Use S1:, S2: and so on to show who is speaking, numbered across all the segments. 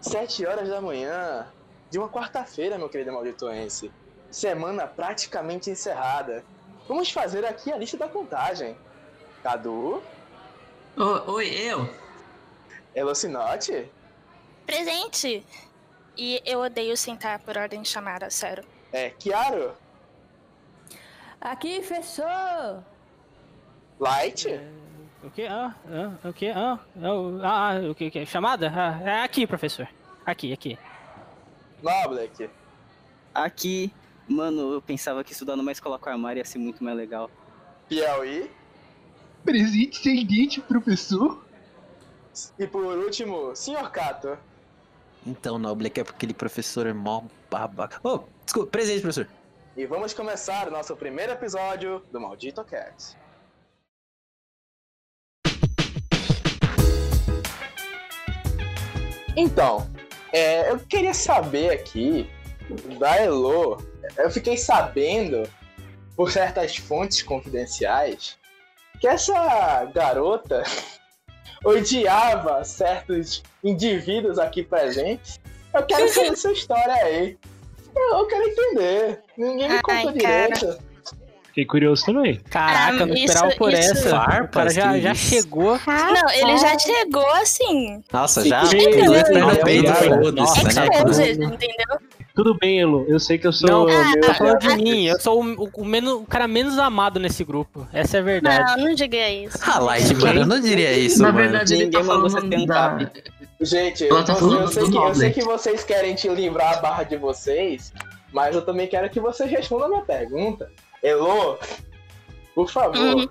S1: Sete horas da manhã de uma quarta-feira, meu querido malditoense. Semana praticamente encerrada. Vamos fazer aqui a lista da contagem. Cadu,
S2: Ô, oi, eu?
S1: Elocinote,
S3: Presente! E eu odeio sentar por ordem de chamada, sério.
S1: é, Kiaro,
S4: Aqui, fechou!
S1: Light,
S5: O que? Ah, ah, o que? Ah, ah, ah, o que, que? Chamada? Ah, é aqui, professor. Aqui, aqui.
S1: Noblek,
S6: Aqui, mano, eu pensava que estudar numa escola com armário ia ser muito mais legal.
S1: Piauí
S7: Presente sem dente, professor.
S1: e por último, Sr. Cato.
S8: Então, Noble, que é aquele professor mó babaca. Ô, desculpa, presente, professor.
S1: E vamos começar o nosso primeiro episódio do Maldito Cast. Então, é, eu queria saber aqui da Elo. Eu fiquei sabendo, por certas fontes confidenciais, que essa garota odiava certos indivíduos aqui presentes. Eu quero saber essa história aí. Eu quero entender. Ninguém me
S3: Ai,
S1: contou
S3: cara.
S1: direito.
S7: Fiquei curioso também.
S5: Caraca,
S3: Ah,
S5: não
S3: isso-
S5: esperava por
S3: isso-
S5: essa. o
S8: Farpas,
S5: cara já, já
S8: isso.
S5: chegou.
S3: Não, ele já chegou assim.
S8: Nossa, já
S3: entendeu?
S7: Tudo bem, Elo. Eu sei que eu sou.
S5: Não,
S7: meu-
S5: tá falando de mim. Eu sou o, o- o menos, o cara menos amado nesse grupo. Essa é a verdade.
S3: Não, não diga isso.
S8: Ah, Light, mano, eu não diria isso,
S2: Na
S8: mano.
S2: verdade, ele tá
S6: Ninguém mandou você um
S2: da...
S1: Gente,
S2: Ela tá
S1: eu,
S2: falando
S1: eu sei que, eu sei que vocês querem te livrar a barra de vocês, mas eu também quero que vocês respondam a minha pergunta. Elo, por favor,
S3: Hum.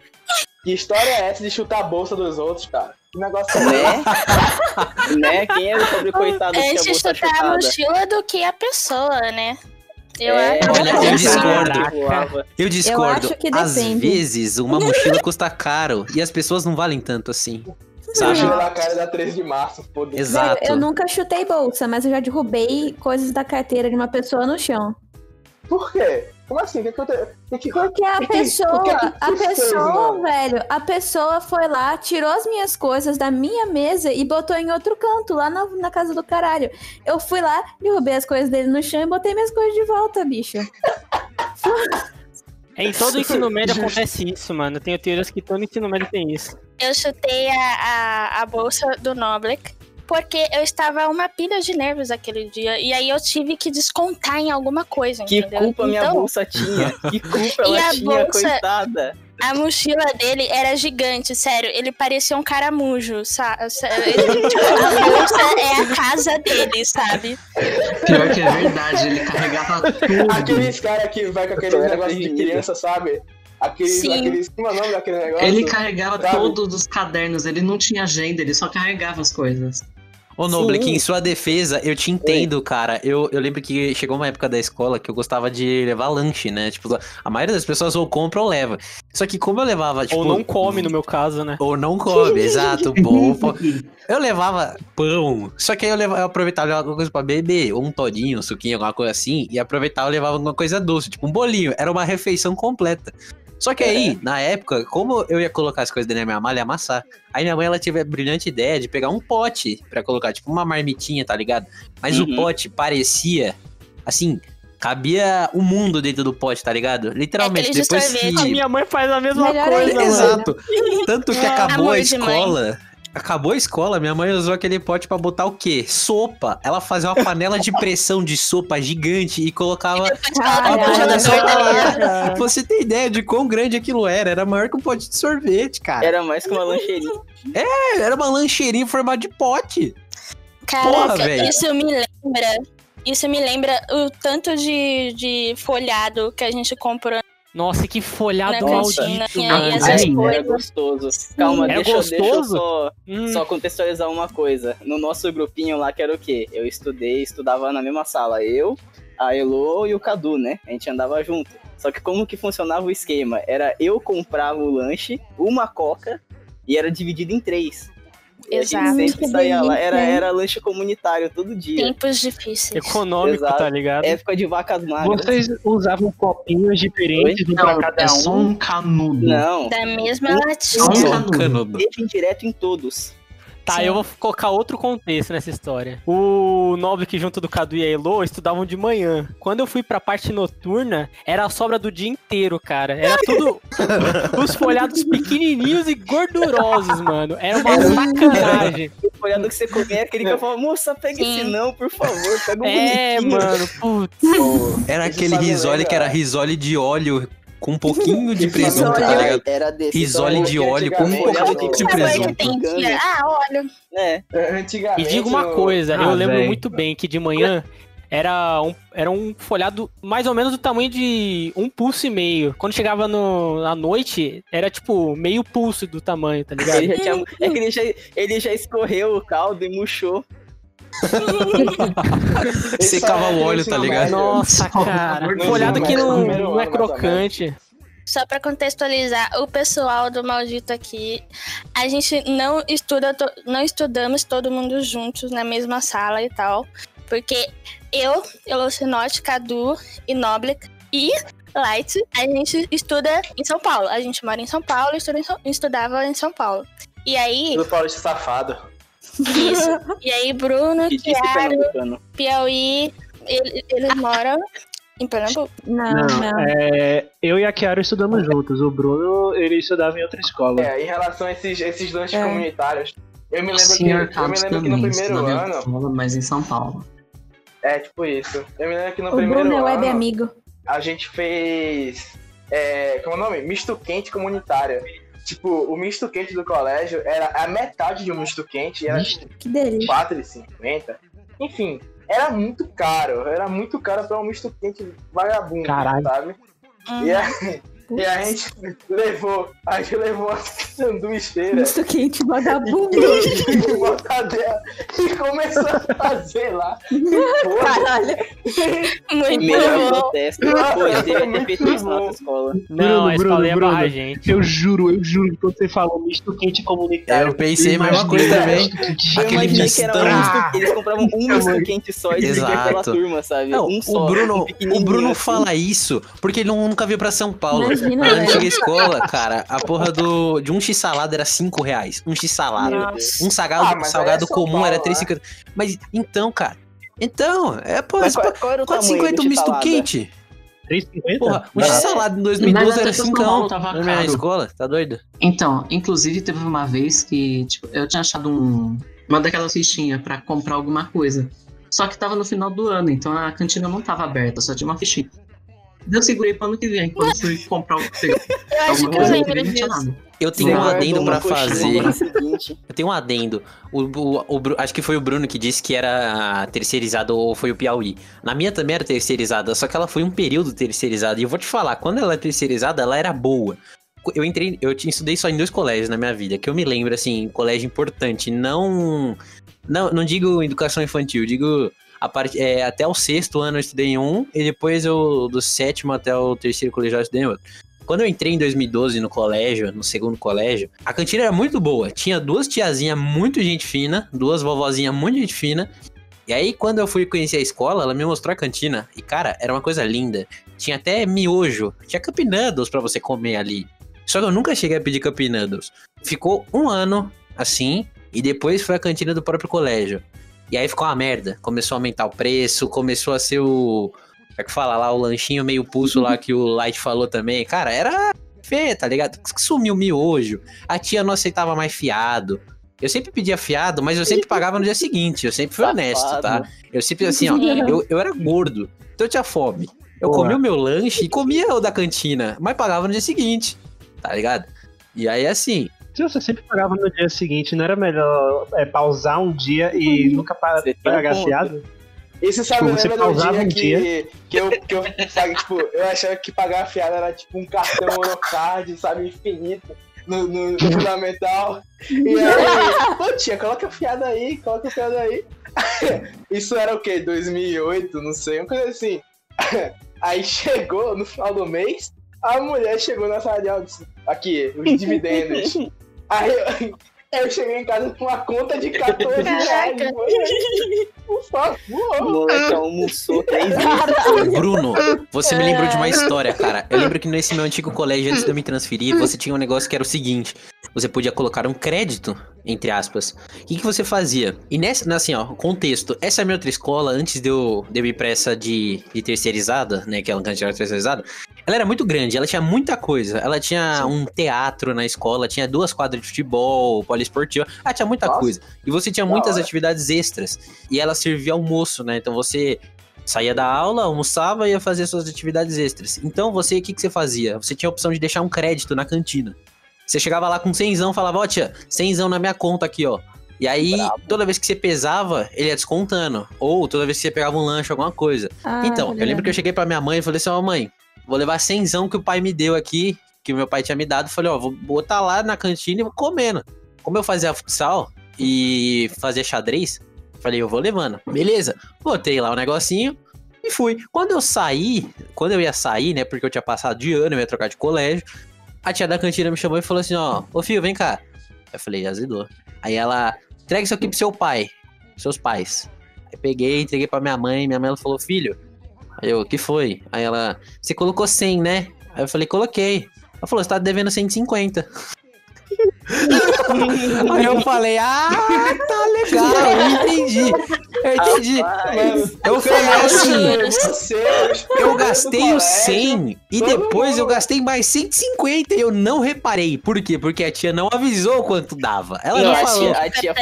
S1: que história é essa de chutar a bolsa dos outros, cara? Que negócio é
S6: Né? né? Quem é o pobre coitado que a
S3: Antes
S6: bolsa
S3: chutar a
S6: chutada?
S3: mochila do que a pessoa, né? Eu
S6: É,
S3: acho
S8: olha,
S3: que
S8: eu discordo. Eu discordo.
S4: acho que
S8: Às vezes, uma mochila custa caro e as pessoas não valem tanto assim. Sabe?
S1: Mochila na cara da 13 de março, foda-se.
S8: Exato.
S4: Eu nunca chutei bolsa, mas eu já derrubei coisas da carteira de uma pessoa no chão.
S1: Por quê? Como assim? O que aconteceu? O que-
S4: Porque a
S1: que
S4: pessoa,
S1: o que
S4: a
S1: fez,
S4: pessoa,
S1: mano?
S4: velho, a pessoa foi lá, tirou as minhas coisas da minha mesa e botou em outro canto, lá na, na casa do caralho. Eu fui lá, derrubei as coisas dele no chão e botei minhas coisas de volta, bicho.
S5: Em todo ensino médio acontece isso, mano. Eu tenho teorias que todo ensino médio tem isso.
S3: Eu chutei a, a, a bolsa do Noblek porque eu estava uma pilha de nervos aquele dia. E aí eu tive que descontar em alguma coisa,
S6: Que
S3: entendeu?
S6: culpa minha
S3: então,
S6: bolsa tinha? Que culpa
S3: E
S6: ela
S3: a
S6: tinha,
S3: bolsa-
S6: coitada?
S3: A mochila dele era gigante, sério. Ele parecia um caramujo, sabe? Ele, tipo, a bolsa é a casa dele, sabe?
S2: Pior que é verdade, ele carregava tudo.
S1: Aqueles caras que vai com aquele negócio de criança, sabe? Aqueles,
S3: Sim.
S1: aqueles. Como é o nome daquele negócio?
S2: Ele carregava
S1: Sabe?
S2: todos os cadernos, ele não tinha agenda, ele só carregava as coisas.
S8: Ô, Noble, que em sua defesa, eu te entendo, cara. Eu, eu lembro que chegou uma época da escola que eu gostava de levar lanche, né? Tipo, a maioria das pessoas ou compra ou leva. Só que como eu levava, tipo...
S5: Ou não come, no meu caso, né?
S8: Ou não come, exato, bom. Eu levava pão, só que aí eu, levava, eu aproveitava alguma coisa pra beber, ou um todinho, um suquinho, alguma coisa assim, e aproveitava e levava alguma coisa doce, tipo um bolinho. Era uma refeição completa. Só que aí, na época, como eu ia colocar as coisas dentro da minha mala e amassar, aí minha mãe ela teve a brilhante ideia de pegar um pote pra colocar, tipo uma marmitinha, tá ligado? Mas
S6: Uhum.
S8: o pote parecia, assim, cabia o mundo dentro do pote, tá ligado? Literalmente,
S3: de
S8: depois
S3: sorvete.
S8: que...
S5: A minha mãe faz a mesma
S4: Melhor
S5: coisa,
S4: ainda.
S8: Exato. Tanto que
S3: Ah,
S8: acabou
S3: amor
S8: a escola. Acabou a escola, minha mãe usou aquele pote pra botar o quê? Sopa. Ela fazia uma panela de pressão de sopa gigante e colocava.
S3: No
S4: Caralho.
S3: congelador, tá ligado?
S8: Você tem ideia de quão grande aquilo era? Era maior que um pote de sorvete, cara.
S6: Era mais que uma lancheirinha.
S8: É, Era uma lancheirinha em formato de pote.
S3: Caraca,
S8: velho.
S3: isso me lembra. Isso me lembra o tanto de, de folhado que a gente comprou
S5: Nossa, que folhado
S3: na
S5: maldito, mano.
S2: Ai,
S6: Era
S3: coisas.
S6: gostoso. Calma,
S5: Era
S6: deixa, eu- deixa eu
S5: gostoso?
S6: só,
S5: Hum,
S6: só contextualizar uma coisa. No nosso grupinho lá, que era o quê? Eu estudei, estudava na mesma sala. Eu, a Elo e o Cadu, né? A gente andava junto. Só que como que funcionava o esquema? Era eu comprava o lanche, uma coca, e era dividido em três.
S3: Exato.
S6: sempre saía lá. Era, era lanche comunitário todo dia.
S3: Tempos difíceis.
S5: econômico,
S6: Exato.
S5: tá ligado?
S6: Época de vacas magras.
S7: Vocês usavam copinhos diferentes, um pra cada
S2: é só
S7: um.
S2: um canudo.
S6: Não,
S3: Da mesma
S2: Só um
S3: latinha.
S2: canudo.
S8: canudo.
S6: direto em todos.
S5: Tá,
S3: Sim.
S5: eu vou colocar outro contexto nessa história. O Noblick junto do Cadu e a Elo estudavam de manhã. Quando eu fui pra parte noturna, era a sobra do dia inteiro, cara. Era tudo os folhados pequenininhos e gordurosos, mano. Era uma sacanagem.
S6: Olhando que você comia, aquele que eu falava, moça, pega
S3: Sim.
S6: esse não, por favor, pega um
S5: É,
S6: bonitinho.
S5: mano, putz.
S8: Era aquele risole que era risole de óleo com um pouquinho de presunto, tá ligado?
S6: Era desse.
S8: Risole de
S1: porque
S8: óleo com um pouquinho de presunto.
S3: Ah, olha.
S6: É.
S5: E digo uma coisa,
S7: Ah,
S5: eu lembro
S7: véi.
S5: muito bem que de manhã era um, era um folhado mais ou menos do tamanho de um pulso e meio. Quando chegava no, à noite, era tipo meio pulso do tamanho, tá ligado?
S6: ele já tinha, é que ele já, ele já escorreu o caldo e murchou.
S8: Secava o
S1: é
S8: óleo, tá ligado?
S5: Nossa, cara.
S2: No
S5: Folhado que não, não é
S1: ou
S5: crocante.
S3: Só pra contextualizar o pessoal do maldito aqui, a gente não estuda, não estudamos todo mundo juntos na mesma sala e tal, porque eu, Elocinote, Cadu e Noblick e Light, a gente estuda em São Paulo. A gente mora em São Paulo e estudava em São Paulo. E aí,
S1: Tudo paulista safado.
S3: Isso. E aí, Bruno,
S6: Que
S3: Thiago. Piauí, ele- eles moram em Pernambuco.
S4: Não,
S7: Não,
S4: não.
S7: é, eu e a Kiara estudamos juntos. O Bruno, ele estudava em outra escola.
S1: É, em relação a esses, esses lanches
S4: É.
S1: comunitários, eu me
S2: O
S1: lembro que,
S2: senhor
S1: eu me lembro que no primeiro ano.
S2: escola, mas em São Paulo.
S1: É, tipo isso. Eu me lembro que no
S4: O
S1: primeiro
S4: Bruno é web
S1: ano
S4: amigo.
S1: a gente fez. É, como é o nome? Misto quente comunitário. Tipo, o misto quente do colégio era a metade de um misto quente e era tipo
S4: Que delícia.
S1: 4,50. Enfim, era muito caro. Era muito caro pra um misto quente vagabundo,
S7: Caralho.
S1: sabe? E a, e a gente levou. A gente levou uma sanduicheira
S4: Misto quente, vagabundo.
S1: de mortadela e começou a fazer lá.
S4: Caralho.
S3: Muito
S6: Melhor
S3: bom.
S6: protesto. Ele devia ter feito isso na
S1: Muito
S6: nossa escola.
S5: Não,
S7: Bruno,
S5: a
S7: Bruno,
S5: escola ia
S7: Bruno.
S5: barrar a gente.
S7: Eu juro, eu juro que quando você falou misto quente comunitário.
S8: Eu pensei a
S7: imaginei
S8: coisa também.
S7: misto quente
S6: Eu
S8: Aquele
S6: imaginei que era um
S8: mistão.
S6: misto, eles compravam um misto quente só e dividiam pela
S8: Exato.
S6: turma, sabe?
S8: Não,
S6: um só.
S8: o Bruno,
S6: um
S8: o Bruno
S6: assim.
S8: fala isso porque ele nunca veio pra São Paulo.
S4: Imagina,
S8: chega à escola, cara, a porra do, de um x-salada era 5 reais. Um x-salada.
S3: Nossa.
S8: Um salgado,
S1: Ah,
S8: salgado
S1: é
S8: comum era
S1: Paulo,
S8: 3,50. Mas então, cara. Então, é, pô,
S6: Mas qual, qual era o tamanho
S8: 4,50
S6: do
S8: um misto quente.
S7: 3,50?
S8: Porra, um
S7: Não.
S8: x-salada em
S2: Mas
S8: 2012
S2: até
S8: era
S2: que São
S8: 5
S2: Paulo tava
S8: na minha escola, tá doido?
S2: Então, inclusive teve uma vez que, tipo, eu tinha achado um, uma daquelas fichinhas pra comprar alguma coisa. Só que tava no final do ano, então a cantina não tava aberta, só tinha uma fichinha. Eu segurei pro ano que vem, quando eu fui comprar o- pegar
S3: Eu acho que eu lembro disso.
S8: Eu tenho
S6: Você
S8: um adendo pra
S6: coxinha
S8: fazer.
S6: seguinte.
S8: Eu tenho um adendo. O, o- o acho que foi o Bruno que disse que era terceirizado ou foi o Piauí. Na minha também era terceirizada, só que ela foi um período terceirizada. E eu vou te falar, quando ela é terceirizada, ela era boa. Eu entrei, eu estudei só em dois colégios na minha vida, que eu me lembro, assim, colégio importante. Não. Não, não digo educação infantil, digo. A parte, é, até o sexto ano eu estudei em um, e depois eu, do sétimo até o terceiro colegial eu estudei em outro. Quando eu entrei em 2012 no colégio, no segundo colégio, a cantina era muito boa. Tinha duas tiazinhas muito gente fina, duas vovozinhas muito gente fina. E aí, quando eu fui conhecer a escola, ela me mostrou a cantina. E, cara, era uma coisa linda. Tinha até miojo. Tinha Cup Noodles pra você comer ali. Só que eu nunca cheguei a pedir Cup. Ficou um ano assim, e depois foi a cantina do próprio colégio. E aí ficou uma merda. Começou a aumentar o preço, começou a ser o. Como é que fala lá? O lanchinho meio pulso lá que o Light falou também. Cara, era feio, tá ligado? Sumiu o miojo. A tia não aceitava mais fiado. Eu sempre pedia fiado, mas eu sempre pagava no dia seguinte. Eu sempre fui honesto, tá? Eu sempre, assim, ó, eu, eu era gordo, então eu tinha fome. Eu
S7: Boa.
S8: comia o meu lanche e comia o da cantina, mas pagava no dia seguinte, tá ligado? E aí, assim,
S7: Se você sempre pagava no dia seguinte, não era melhor é, pausar um dia e nunca
S6: Você um
S7: pagar fiado?
S1: Isso sabe,
S7: Tipo, você pausava
S1: dia
S7: um
S1: que, que eu, que eu, sabe, tipo, eu achava que pagar a fiada era tipo um cartão Eurocard, sabe, infinito, no, no, no fundamental. E aí, pô, tia, coloca a fiada aí, coloca a fiada aí. Isso era o quê? 2008, não sei, uma coisa assim. Aí chegou no final do mês, a mulher chegou na sala de aula e disse, aqui, os dividendos. Aí eu, Eu cheguei em casa com uma conta de 14 reais. Por favor.
S6: O moleque almoçou três vezes.
S8: Bruno, você me lembrou de uma história, cara. Eu lembro que nesse meu antigo colégio, antes de eu me transferir, você tinha um negócio que era o seguinte: você podia colocar um crédito, entre aspas. O que, que você fazia? E nessa, assim, ó, contexto. Essa é a minha outra escola, antes de eu, de eu ir pra essa de, de terceirizada, né? Que é uma cantina terceirizada. Ela era muito grande, ela tinha muita coisa. Ela tinha um teatro na escola, tinha duas quadras de futebol, poliesportiva. Ah, tinha muita
S1: Nossa.
S8: coisa. E você tinha
S1: Da
S8: muitas
S1: hora.
S8: atividades extras. E ela servia almoço, né? Então você saía da aula, almoçava e ia fazer suas atividades extras. Então você, o que, que você fazia? Você tinha a opção de deixar um crédito na cantina. Você chegava lá com cenzão, falava, ó tia, cenzão na minha conta aqui, ó. E aí,
S6: Brabo.
S8: toda vez que você pesava, ele ia descontando. Ou toda vez que você pegava um lanche, alguma coisa.
S4: Ah,
S8: Então, eu lembro que eu cheguei pra minha mãe e falei assim, ó mãe, vou levar cenzão que o pai me deu aqui, que meu pai tinha me dado. Falei, ó, vou botar lá na cantina e vou comendo. Como eu fazia futsal e fazia xadrez, falei, eu vou levando. Beleza. Botei lá o negocinho e fui. Quando eu saí, quando eu ia sair, né, porque eu tinha passado de ano, eu ia trocar de colégio, a tia da cantina me chamou e falou assim, ó, ô filho, vem cá. Eu falei, azedou. Aí ela, entrega isso aqui pro seu pai, seus pais. Aí peguei, entreguei pra minha mãe, minha mãe falou, filho, Aí eu, o que foi? Aí ela, você colocou 100, né? Aí eu falei, coloquei. Ela falou, você tá devendo 150. Aí eu falei, ah, tá legal, eu entendi. Eu entendi.
S6: Rapaz,
S8: Eu falei assim, eu gastei o 100 e depois eu gastei mais 150 e eu não reparei. Por quê? Porque a tia não avisou quanto dava. Ela não
S6: a
S8: falou.
S6: tia, a tia.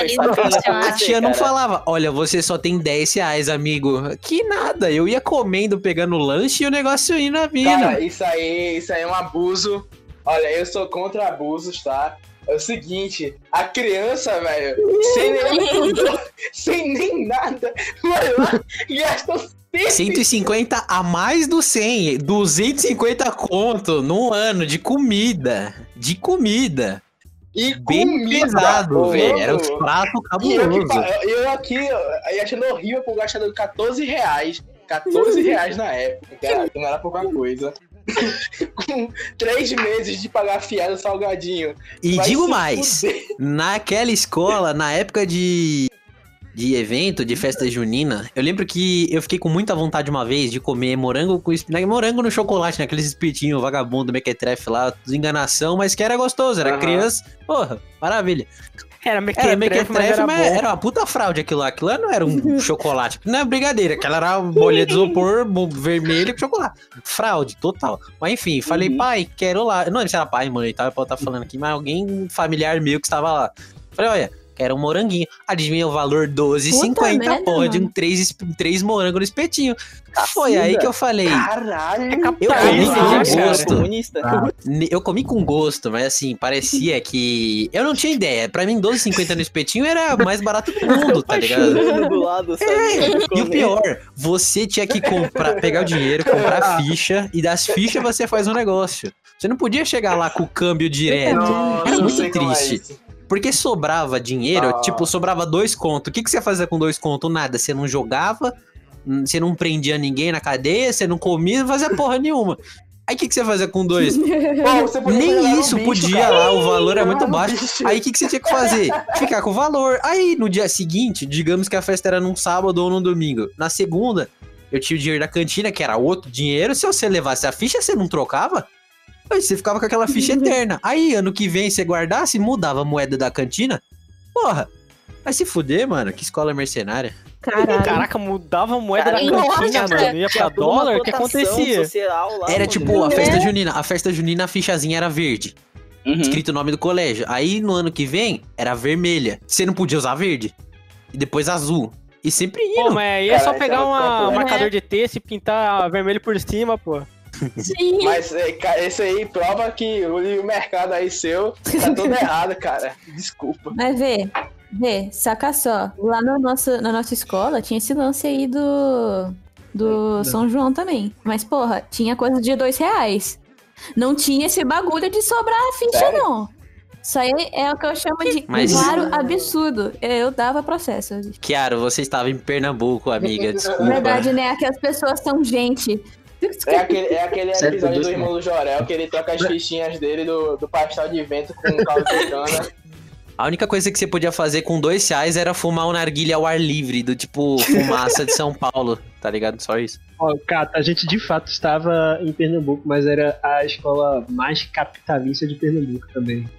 S8: A tia não falava, olha, você só tem 10 reais, amigo. Que nada, eu ia comendo, pegando lanche e o negócio indo a vindo.
S1: Cara, isso aí, isso aí é um abuso. Olha, eu sou contra abusos, tá? É o seguinte, a criança, velho, sem nem, sem nem nada, vai lá e gasta
S8: 150 a mais do 100, 250 conto num ano de comida. De comida.
S1: e
S8: Bem
S1: comida.
S8: pesado, velho. Era
S1: louco.
S8: os pratos
S1: E eu, eu aqui, aí achando horrível por gastando 14 reais. 14 reais na época, cara, que não era pouca coisa. Com três meses de pagar fiado salgadinho.
S8: E
S1: Vai
S8: digo mais,
S1: fuder.
S8: naquela escola, na época de, de evento, de festa junina, eu lembro que eu fiquei com muita vontade uma vez de comer morango com né, morango no chocolate, naqueles espetinhos vagabundo, mequetrefe lá, enganação, mas que era gostoso, era
S1: Aham.
S8: criança. Porra, maravilha.
S5: Era
S8: Era
S5: mequetrefe,
S8: mequetrefe,
S5: mas era
S8: mas era uma puta fraude aquilo lá. Aquilo lá não era um chocolate, não é brigadeira, aquela era uma bolha de isopor vermelho com chocolate. Fraude, total. Mas enfim, falei,
S6: Uhum.
S8: pai, quero lá. Eu não lembro se era pai, mãe e tal, eu posso estar falando aqui, mas alguém familiar meu que estava lá. Falei, olha, quero um moranguinho. Adivinha o valor? 12,50,
S4: merda,
S8: porra, de um três, três morangos no espetinho. Foi aí que eu falei.
S1: Caralho.
S8: Eu
S5: Tá
S8: comi com
S5: né, cara?
S8: gosto.
S6: comunista.
S8: Ne- Eu comi com gosto, mas assim, parecia que. Eu não tinha ideia. Pra mim, 12,50 no espetinho era mais barato do mundo, tá ligado?
S6: Do lado, sabe?
S8: E o pior, você tinha que comprar, pegar o dinheiro, comprar ficha, e das fichas você faz um negócio. Você não podia chegar lá com o câmbio direto.
S1: Nossa,
S8: Era muito
S1: é
S8: triste. Porque sobrava dinheiro,
S1: Ah.
S8: tipo, sobrava dois contos. O que, que você fazia com dois contos? Nada. Você não jogava, hum, você não prendia ninguém na cadeia, você não comia, não fazia porra nenhuma. Aí o que, que você fazia com dois?
S1: Pô, você podia jogar
S8: Nem isso
S1: bicho,
S8: podia
S1: cara.
S8: lá, o valor é muito baixo.
S1: bicho.
S8: Aí o que, que você tinha que fazer? Ficar com o valor. Aí no dia seguinte, digamos que a festa era num sábado ou num domingo. Na segunda, eu tinha o dinheiro da cantina, que era outro dinheiro. Se você levasse a ficha, você não trocava? Aí você ficava com aquela ficha eterna. Aí ano que vem você guardasse, mudava a moeda da cantina. Porra, vai se fuder, mano. Que escola mercenária.
S4: Caralho.
S5: Caraca, mudava a moeda da
S6: Caralho,
S5: cantina,
S3: nossa,
S5: mano. Ia pra dólar, o que acontecia?
S6: lá,
S8: Era tipo a festa junina. A festa junina, a fichazinha era verde.
S6: Uhum.
S8: escrito o nome do colégio. Aí no ano que vem era vermelha. Você não podia usar verde. E depois azul. E sempre
S5: Pô,
S8: indo.
S5: mas aí é só pegar
S1: então,
S5: um
S1: é.
S5: marcador de texto e pintar vermelho por cima, pô.
S3: Sim.
S1: Mas é, esse aí prova que o, mercado aí seu tá todo errado, cara. Desculpa.
S4: Mas vê, vê, saca só. Lá no nosso, na nossa escola tinha esse lance aí do. Do São João também. Mas, porra, tinha coisa de dois reais. Não tinha esse bagulho de sobrar a ficha,
S1: Sério?
S4: não. Isso aí é o que eu chamo de
S8: Mas-
S4: claro absurdo. Eu dava processo.
S8: Chiaro, você estava em Pernambuco, amiga. Desculpa.
S4: Verdade, né? Que as pessoas são gente.
S1: É aquele, é aquele
S2: Certo,
S1: episódio
S2: dois
S1: do irmão do Jorel que ele troca as fichinhas dele do, do pastel de vento com caldo de cana.
S8: A única coisa que você podia fazer com dois reais era fumar um narguilha ao ar livre, do tipo fumaça de São Paulo, tá ligado? Só isso.
S7: Ó, Cata, a gente de fato estava em Pernambuco, mas era a escola mais capitalista de Pernambuco também.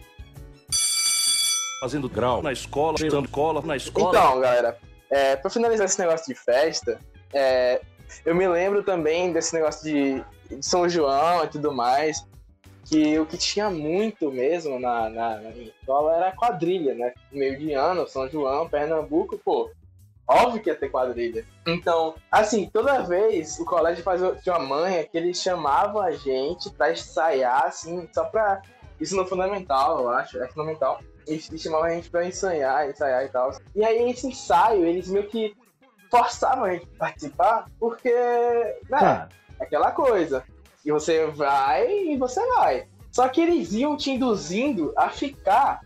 S9: Fazendo grau na escola, dando cola na escola.
S1: Então, galera, é, pra finalizar esse negócio de festa, é, eu me lembro também desse negócio de, de São João e tudo mais, que o que tinha muito mesmo na, na, na minha escola era quadrilha, né? Meio de ano, São João, Pernambuco, pô, óbvio que ia ter quadrilha. Então, assim, toda vez o colégio fazia tinha uma manha que eles chamavam a gente pra ensaiar, assim, só pra. Isso no fundamental, eu acho, é fundamental. Eles chamavam a gente pra ensaiar, ensaiar e tal. E aí, esse ensaio, eles meio que forçavam a gente a participar, porque, né,
S7: Tá.
S1: aquela coisa. E você vai e você vai. Só que eles iam te induzindo a ficar.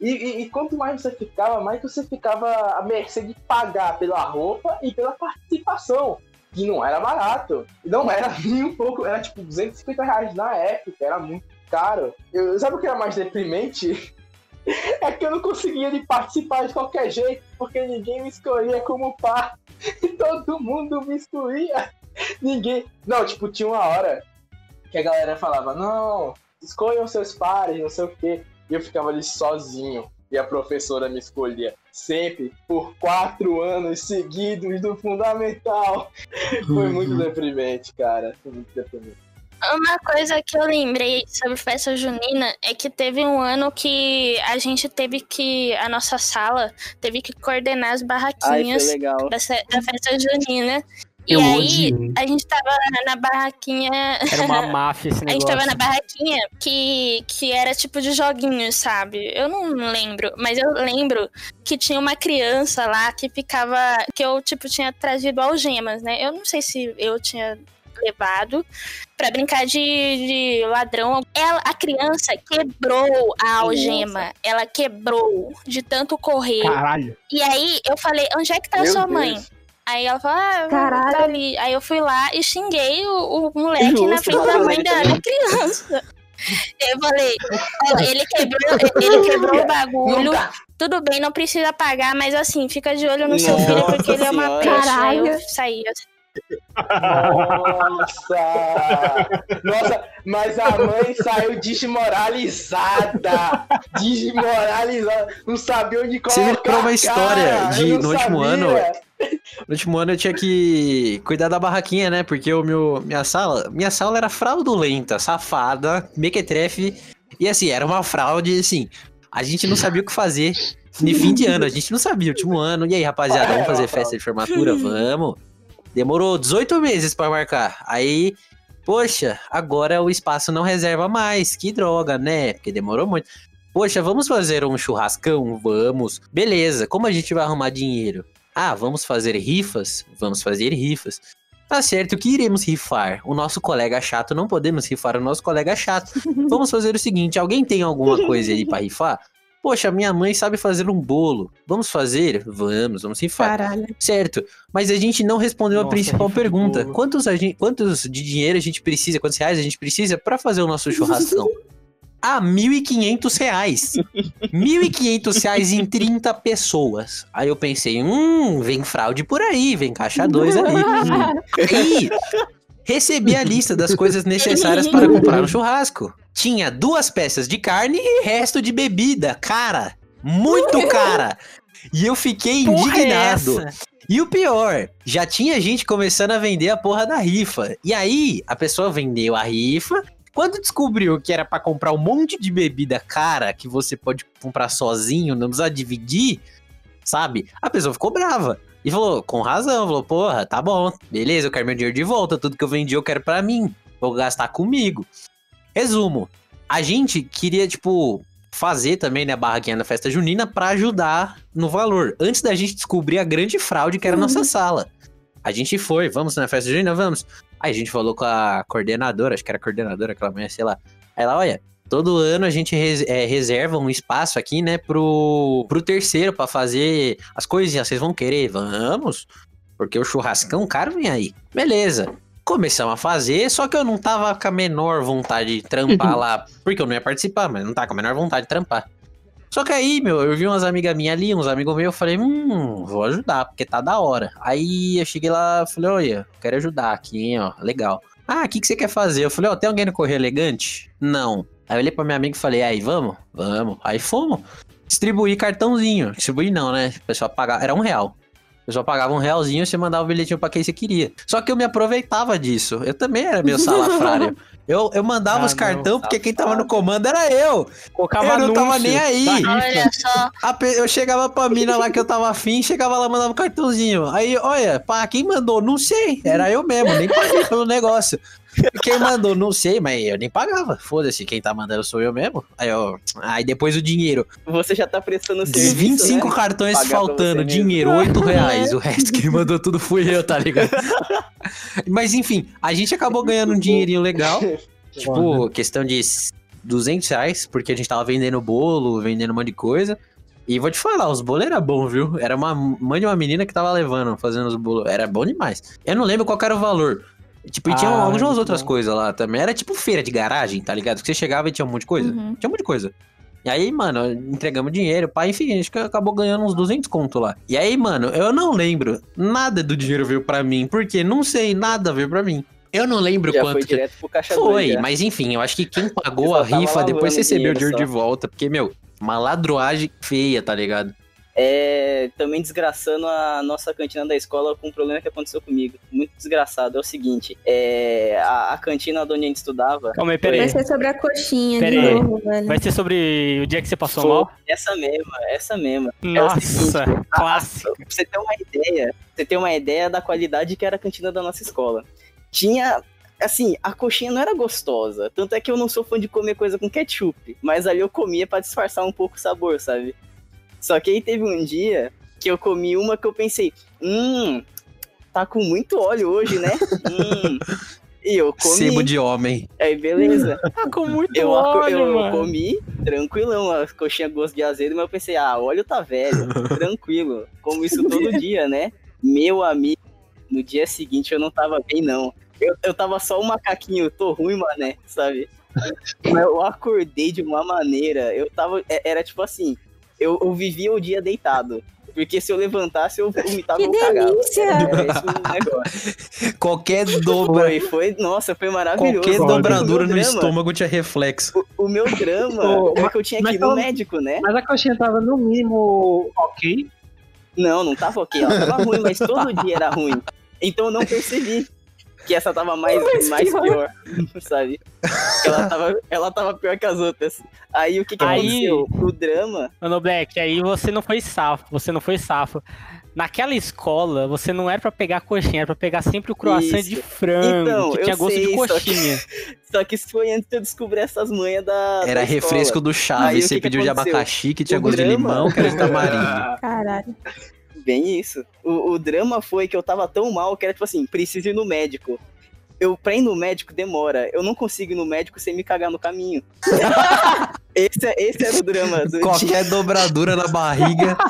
S1: E, e- e quanto mais você ficava, mais você ficava à mercê de pagar pela roupa e pela participação. Que não era barato. Não era nem um pouco. Era tipo 250 reais na época. Era muito caro. Eu, sabe o que era mais deprimente? É que eu não conseguia de participar de qualquer jeito, porque ninguém me escolhia como par. E todo mundo me excluía. Ninguém. Não, tipo, tinha uma hora que a galera falava, não, escolham seus pares, não sei o quê. E eu ficava ali sozinho. E a professora me escolhia sempre por quatro anos seguidos do fundamental. Foi muito
S2: Uhum.
S1: deprimente, cara. Foi muito deprimente.
S3: Uma coisa que eu lembrei sobre festa junina é que teve um ano que a gente teve que. A nossa sala teve que coordenar as
S6: Ai,
S3: barraquinhas
S6: legal.
S3: da, da festa junina. E
S2: Eu
S3: aí,
S2: odiei.
S3: a gente tava na barraquinha.
S5: Era uma máfia esse
S3: A gente
S5: negócio.
S3: tava na barraquinha que, que era tipo de joguinhos, sabe? Eu não lembro, mas eu lembro que tinha uma criança lá que ficava. que eu, tipo, tinha trazido algemas, né? Eu não sei se eu tinha levado pra brincar de, de ladrão. Ela, a criança quebrou a algema. Ela quebrou de tanto correr.
S7: Caralho.
S3: E aí eu falei, onde é que tá a
S1: Meu
S3: sua
S1: Deus.
S3: mãe? Aí ela falou, ah,
S4: Caralho.
S3: tá ali. Aí eu fui lá e xinguei o, o moleque na
S6: Justo,
S3: frente da mãe da, da criança. Eu falei, ó, ele quebrou, ele quebrou o bagulho.
S1: Nunca.
S3: Tudo bem, não precisa pagar, mas assim, fica de olho no seu
S6: Nossa
S3: filho porque ele é uma
S6: Senhora.
S3: peixe. Aí eu
S4: Caralho.
S3: saí.
S1: Nossa! Nossa, mas a mãe saiu desmoralizada! Desmoralizada! Não sabia onde
S8: Você
S1: colocar.
S8: me lembrou uma
S1: a
S8: história
S1: cara,
S8: de- no último
S1: sabia.
S8: ano, No último ano eu tinha que cuidar da barraquinha, né? Porque o meu, minha sala, minha sala era fraudulenta, safada, mequetrefe. E assim, era uma fraude, assim, a gente não sabia o que fazer. De fim de ano, a gente não sabia, último ano. E aí, rapaziada, vamos fazer festa de formatura? Vamos. Demorou 18 meses pra marcar. Aí, poxa, agora o espaço não reserva mais. Que droga, né? Porque demorou muito. Poxa, vamos fazer um churrascão? Vamos. Beleza, como a gente vai arrumar dinheiro? Ah, vamos fazer rifas? Vamos fazer rifas. Tá certo que iremos rifar. O nosso colega chato, não podemos rifar o nosso colega chato. Vamos fazer o seguinte: alguém tem alguma coisa aí pra rifar? Poxa, minha mãe sabe fazer um bolo. Vamos fazer? Vamos, vamos rifar.
S4: Caralho.
S8: Certo, mas a gente não respondeu a
S5: Nossa,
S8: principal
S5: rifa de
S8: pergunta.
S5: bolo.
S8: Quantos, a gente, quantos de dinheiro a gente precisa, quantos reais a gente precisa pra fazer o nosso churrascão? Ah, 1.500 reais. 1.500 reais em 30 pessoas. Aí eu pensei, hum, vem fraude por aí, vem caixa 2 ali. Aí, recebi a lista das coisas necessárias para comprar um churrasco. Tinha duas peças de carne e resto de bebida. Cara, muito cara. E eu fiquei
S5: Porra é
S8: indignado. E o pior, já tinha gente começando a vender a porra da rifa. E aí, a pessoa vendeu a rifa. Quando descobriu que era pra comprar um monte de bebida cara que você pode comprar sozinho, não precisa dividir, sabe? A pessoa ficou brava. E falou, com razão, falou, porra, tá bom, beleza, eu quero meu dinheiro de volta, tudo que eu vendi eu quero pra mim, vou gastar comigo. Resumo, a gente queria, tipo, fazer também, né, a barraquinha da festa junina pra ajudar no valor, antes da gente descobrir a grande fraude que era a nossa sala. A gente foi, vamos na festa junina, vamos. Aí a gente falou com a coordenadora, acho que era a coordenadora, aquela mulher, sei lá. Aí ela, olha, todo ano a gente res- é, reserva um espaço aqui, né, pro, pro terceiro, pra fazer as coisinhas. Vocês vão querer? Vamos. Porque o churrascão caro vem aí. Beleza. Começamos a fazer, só que eu não tava com a menor vontade de trampar lá. Porque eu não ia participar, mas não tava com a menor vontade de trampar. Só que aí, meu, eu vi umas amigas minhas ali, uns amigos meus, eu falei, hum, vou ajudar, porque tá da hora. Aí eu cheguei lá falei, olha, quero ajudar aqui, hein, ó, legal. Ah, o que, que você quer fazer? Eu falei, ó, tem alguém no Correio Elegante? Não. Aí eu olhei pra minha amiga e falei, aí, vamos? Vamos. Aí fomos. Distribuí cartãozinho. Distribuí não, né? O pessoal pagava, era um real. O pessoal pagava um realzinho e você mandava o bilhetinho pra quem você queria. Só que eu me aproveitava disso. Eu também era meio salafrário. Eu, eu mandava
S5: Ah,
S8: os
S5: não,
S8: cartão porque quem tava no comando era eu.
S5: Colocava
S8: Eu não tava nem aí.
S3: Olha só.
S8: Pe- Eu chegava pra mina lá que eu tava afim, chegava lá, mandava um cartãozinho. Aí, olha, pá, quem mandou? Não sei. Era eu mesmo, nem paguei pelo negócio. Quem mandou? Não sei, mas eu nem pagava. Foda-se, quem tá mandando sou eu mesmo. Aí, ó, aí depois o dinheiro.
S6: Você já tá prestando serviço,
S8: 25
S6: né?
S8: cartões
S6: Pagar
S8: faltando,
S6: você mesmo.
S8: dinheiro, 8 reais. O resto quem mandou tudo fui eu, tá ligado? Mas enfim, a gente acabou ganhando um dinheirinho legal. Tipo, questão de 200 reais, porque a gente tava vendendo bolo, vendendo um monte de coisa. E vou te falar, os bolos eram bons, viu? Era uma mãe de uma menina que tava levando, fazendo os bolos. Era bom demais. Eu não lembro qual era o valor. Tipo, e tinha
S5: Ah,
S8: algumas
S5: muito
S8: outras coisas lá também. Era tipo feira de garagem, tá ligado? Que você chegava e tinha um monte de coisa.
S4: Uhum.
S8: Tinha um monte de coisa. E aí, mano, entregamos dinheiro, pá, enfim, a gente acabou ganhando uns 200 conto lá. E aí, mano, eu não lembro, nada do dinheiro veio pra mim, porque não sei, nada veio pra mim. Eu não lembro
S6: Já
S8: quanto
S6: foi
S8: que...
S6: direto pro caixa
S8: Foi,
S6: dois,
S8: mas enfim, eu acho que quem pagou a
S6: só
S8: rifa depois recebeu o
S6: dinheiro
S8: dinheiro de
S6: só.
S8: volta, porque, meu, uma ladroagem feia, tá ligado?
S6: É, também desgraçando a nossa cantina da escola com um problema que aconteceu comigo. Muito desgraçado. É o seguinte, é, a, a cantina onde a gente estudava...
S5: Calma aí, peraí.
S4: Vai ser sobre a coxinha
S5: Pera
S4: de
S5: aí.
S4: novo, velho.
S5: Vai ser sobre o dia que você passou
S6: Foi
S5: mal?
S6: Essa mesma, essa mesma.
S5: Nossa,
S6: seguinte,
S5: clássico.
S6: Pra você ter uma ideia, você ter uma ideia da qualidade que era a cantina da nossa escola. Tinha, assim, a coxinha não era gostosa. Tanto é que eu não sou fã de comer coisa com ketchup. Mas ali eu comia pra disfarçar um pouco o sabor, sabe? Só que aí teve um dia que eu comi uma que eu pensei, hum, tá com muito óleo hoje, né? hum. E eu comi.
S8: Sebo de homem.
S6: Aí beleza.
S5: Tá com muito
S6: Eu,
S5: óleo,
S6: eu
S5: mano.
S6: comi tranquilão, a coxinha gosto de azedo, mas eu pensei, ah, o óleo tá velho, tranquilo. Como isso todo dia, né? Meu amigo, no dia seguinte eu não tava bem, não. Eu, eu tava só um macaquinho, tô ruim, mané, sabe? Mas eu acordei de uma maneira, eu tava. é- Era tipo assim, eu, eu vivia o dia deitado. Porque se eu levantasse, eu vomitava
S4: Que
S6: ou cagava.
S4: delícia!
S6: Era esse o negócio.
S8: Qualquer dobra,
S6: Foi, foi, nossa, foi maravilhoso.
S8: qualquer dobradura no
S6: drama-
S8: estômago tinha reflexo.
S6: o, o meu drama é que eu tinha que ir no médico, né?
S7: Mas a coxinha tava no mínimo ok.
S6: Não, não tava ok. Ela tava ruim, mas todo dia era ruim. Então eu não percebi que essa tava mais,
S4: Mas
S6: mais
S4: pior.
S6: pior, sabe? Que ela tava, ela tava pior que as outras. Aí o que, que
S5: Aí-
S6: aconteceu? O drama.
S5: Mano, Black, aí você não foi safo, você não foi safo. Naquela escola, você não era pra pegar coxinha, era pra pegar sempre o croissant
S6: Isso.
S5: de frango,
S6: Então,
S5: que
S6: eu
S5: tinha gosto
S6: sei,
S5: de
S6: só que-
S5: coxinha.
S6: Só que isso foi antes de eu descobrir essas manhas da.
S8: Era
S6: da
S8: refresco
S6: escola.
S8: do Chaves,
S6: o
S8: você
S6: que que
S8: pediu de
S6: aconteceu?
S8: abacaxi, que tinha
S6: O
S8: gosto de
S6: drama-
S8: limão, que era de tamarindo.
S4: Caralho.
S6: Bem isso. O, o drama foi que eu tava tão mal que era tipo assim: preciso ir no médico. Eu, pra ir no médico demora. Eu não consigo ir no médico sem me cagar no caminho. esse, é- esse era o drama do dia.
S8: Qualquer dobradura na barriga.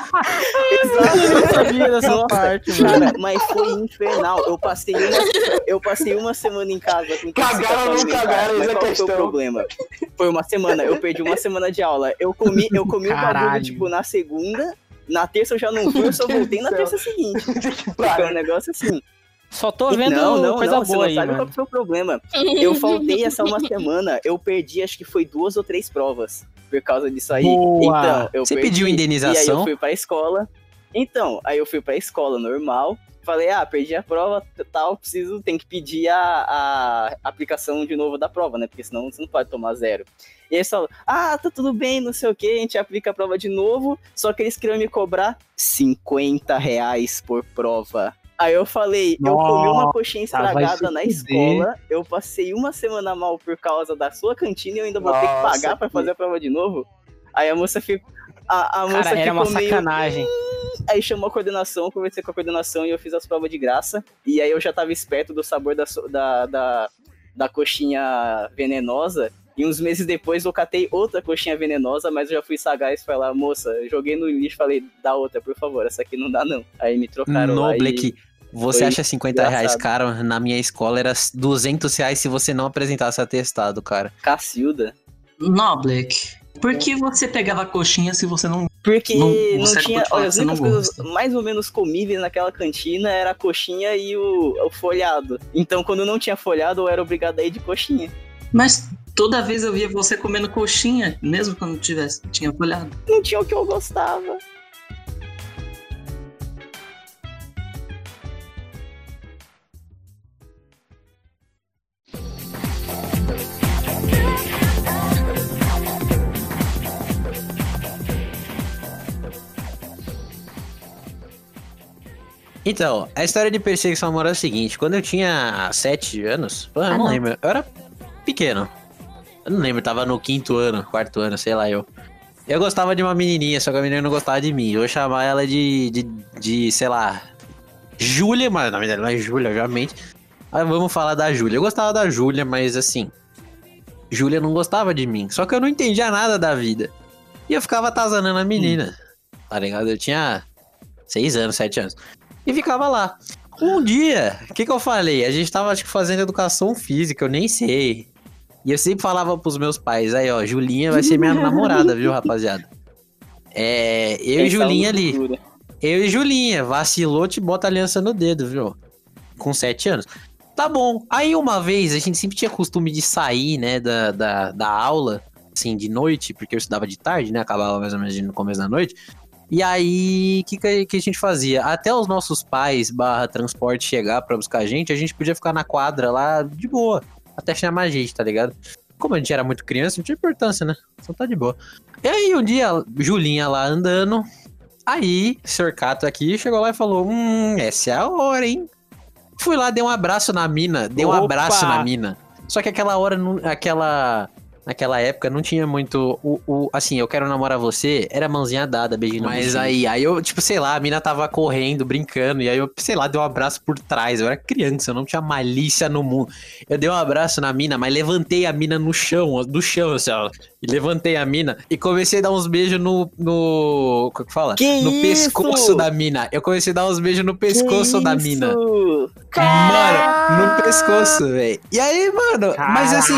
S5: Eu não sabia dessa
S6: Nossa,
S5: parte, mano.
S6: Cara, mas foi infernal. Eu passei uma, eu passei uma semana em casa com
S1: Cagaram ou não cagaram, essa é a
S6: qual foi o
S1: questão.
S6: problema? Foi uma semana. Eu perdi uma semana de aula. Eu comi, eu comi o bagulho,
S5: Caralho.
S6: tipo, na segunda. Na terça eu já não fui, eu só voltei na terça seguinte. Foi um negócio assim.
S5: Só tô vendo
S6: não, não,
S5: coisa
S6: não, você
S5: boa
S6: não
S5: aí,
S6: sabe
S5: mano.
S6: qual que foi o problema. Eu faltei essa uma semana, eu perdi acho que foi duas ou três provas por causa disso aí.
S5: Boa.
S6: Então, eu
S8: Você
S6: perdi,
S8: pediu
S6: E aí
S8: indenização?
S6: eu fui pra escola. Então, aí eu fui pra escola normal. Falei, ah, perdi a prova, tal, preciso, tem que pedir a, a aplicação de novo da prova, né? Porque senão você não pode tomar zero. E aí eles falaram, ah, tá tudo bem, não sei o que, a gente aplica a prova de novo, só que eles queriam me cobrar 50 reais por prova. Aí eu falei, eu comi uma coxinha estragada na escola, eu passei uma semana mal por causa da sua cantina e eu ainda vou ter que
S1: Nossa,
S6: pagar pra
S1: que-
S6: fazer a prova de novo. Aí a moça ficou. A, a moça
S5: Cara, era uma
S6: meio.
S5: sacanagem.
S6: Aí chamou a coordenação, conversei com a coordenação e eu fiz as provas de graça. E aí eu já tava esperto do sabor da, da, da, da coxinha venenosa. E uns meses depois eu catei outra coxinha venenosa, mas eu já fui sagaz e falei lá, moça, eu joguei no lixo e falei, dá outra, por favor, essa aqui não dá não. Aí me trocaram lá e...
S8: Noble, você acha 50 reais
S6: engraçado.
S8: caro? Na minha escola era 200 reais se você não apresentasse atestado, cara.
S6: Cacilda.
S2: Noblek, Por que você pegava coxinha se você não.
S6: Porque
S2: Não-
S6: não, tinha. Olha, as
S2: não
S6: únicas coisas
S2: gosta.
S6: mais ou menos comíveis naquela cantina era a coxinha e o, o folhado. Então, quando não tinha folhado, eu era obrigado a ir de coxinha.
S2: Mas toda vez eu via você comendo coxinha, mesmo quando tivesse, tinha folhado.
S6: Não tinha o que eu gostava.
S8: Então, a história de perseguição amorosa é a seguinte: quando eu tinha 7 anos, eu
S4: Ah,
S8: não
S4: não.
S8: lembro, eu era pequeno. Eu não lembro, tava no quinto ano, quarto ano, sei lá eu. Eu gostava de uma menininha, só que a menina não gostava de mim. Eu chamar ela de, de, de sei lá, Júlia, mas na verdade não é Júlia, obviamente. Mas vamos falar da Júlia. Eu gostava da Júlia, mas assim, Júlia não gostava de mim. Só que eu não entendia nada da vida. E eu ficava atazanando a menina, tá ligado? Eu tinha 6 anos, 7 anos. E ficava lá. Um dia, o que que eu falei? A gente tava, acho que, fazendo educação física, eu nem sei. E eu sempre falava pros meus pais, aí ó, Julinha vai ser minha namorada, viu, rapaziada? É, eu e
S6: Essa
S8: Julinha ali. Eu e Julinha, vacilou, te bota aliança no dedo, viu? Com 7 anos. Tá bom. Aí uma vez, a gente sempre tinha costume de sair, né, da, da, da aula, assim, de noite, porque eu estudava de tarde, né, acabava mais ou menos no começo da noite. E aí, o que, que, a- que a gente fazia? Até os nossos pais barra transporte chegar pra buscar a gente, a gente podia ficar na quadra lá de boa. Até chamar a gente, tá ligado? Como a gente era muito criança, não tinha importância, né? Só tá de boa. E aí, um dia, Julinha lá andando. Aí, o Sr. Cato aqui chegou lá e falou: Hum, essa é a hora, hein? Fui lá, dei um abraço na mina. Dei um
S5: Opa!
S8: abraço na mina. Só que aquela hora, aquela. Naquela época não tinha muito o, o- assim, eu quero namorar você, era mãozinha dada, beijinho
S2: Mas
S8: Mas aí, aí eu, tipo, sei lá, a mina tava correndo, brincando, e aí eu, sei lá, dei um abraço por trás. Eu era criança, eu não tinha malícia no mundo. Eu dei um abraço na mina, mas levantei a mina no chão, ó, do chão, assim, ó. E levantei a mina e comecei a dar uns beijos no. no como que fala?
S6: Que
S8: no
S6: isso?
S8: pescoço da mina. Eu comecei a dar uns beijos no pescoço
S6: Que
S8: da
S6: isso?
S8: mina. Mano, no pescoço, velho. E aí, mano, mas assim,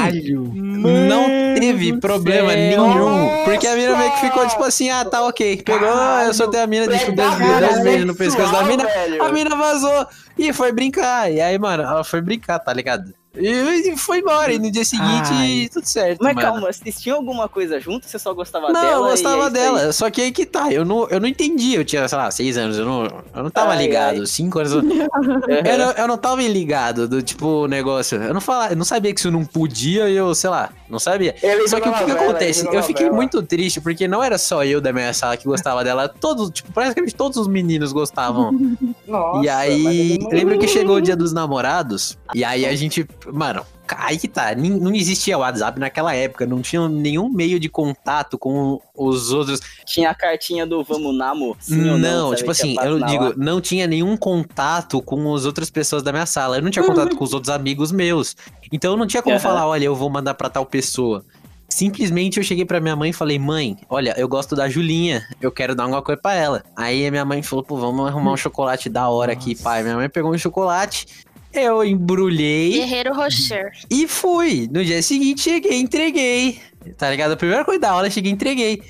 S7: Caralho.
S8: não teve problema
S6: céu.
S8: nenhum. Porque a mina meio que ficou tipo assim, ah, tá ok. Pegou, eu soltei a mina, deixa dois, dois beijos no pescoço da mina. A mina vazou e foi brincar. E aí, mano, ela foi brincar, tá ligado? E foi embora. E no dia seguinte,
S7: Ai.
S8: tudo certo.
S6: Mas
S8: mano.
S6: calma, vocês tinham alguma coisa junto? Você só gostava
S8: Não,
S6: dela?
S8: eu
S6: e é
S8: gostava
S6: isso aí?
S8: dela. Só que aí que tá. Eu não, eu não entendi. Eu tinha, sei lá, seis anos. Eu não, eu não tava
S6: Ai,
S8: ligado.
S6: ai.
S8: Cinco anos. Eu, eu não, eu não tava ligado do tipo negócio. Eu não falava, eu não sabia que isso não podia eu, sei lá, não sabia.
S1: Ele
S8: Só que o que, que acontece? Eu fiquei
S1: novela.
S8: muito triste porque não era só eu da minha sala que gostava dela. Todos, tipo, praticamente todos os meninos gostavam.
S1: Nossa,
S8: e aí,
S1: não-
S8: lembro que chegou o dia dos namorados. E aí a gente, mano, aí que tá. Não existia WhatsApp naquela época. Não tinha nenhum meio de contato com os outros.
S6: Tinha a cartinha do Vamos Namo? Sim não?
S8: não, tipo assim, eu digo,
S6: hora.
S8: não tinha nenhum contato com as outras pessoas da minha sala. Eu não tinha contato com os outros amigos meus. Então eu não tinha como
S6: Aham.
S8: falar, olha, eu vou mandar pra tal pessoa. Simplesmente eu cheguei pra minha mãe e falei, mãe, olha, eu gosto da Julinha, eu quero dar alguma coisa pra ela. Aí a minha mãe falou, pô, vamos arrumar um chocolate da hora aqui, pai. Minha mãe pegou um chocolate, eu embrulhei
S3: Guerreiro Rocher.
S8: e fui. No dia seguinte cheguei, entreguei. Tá ligado? A primeira coisa da aula, cheguei, entreguei.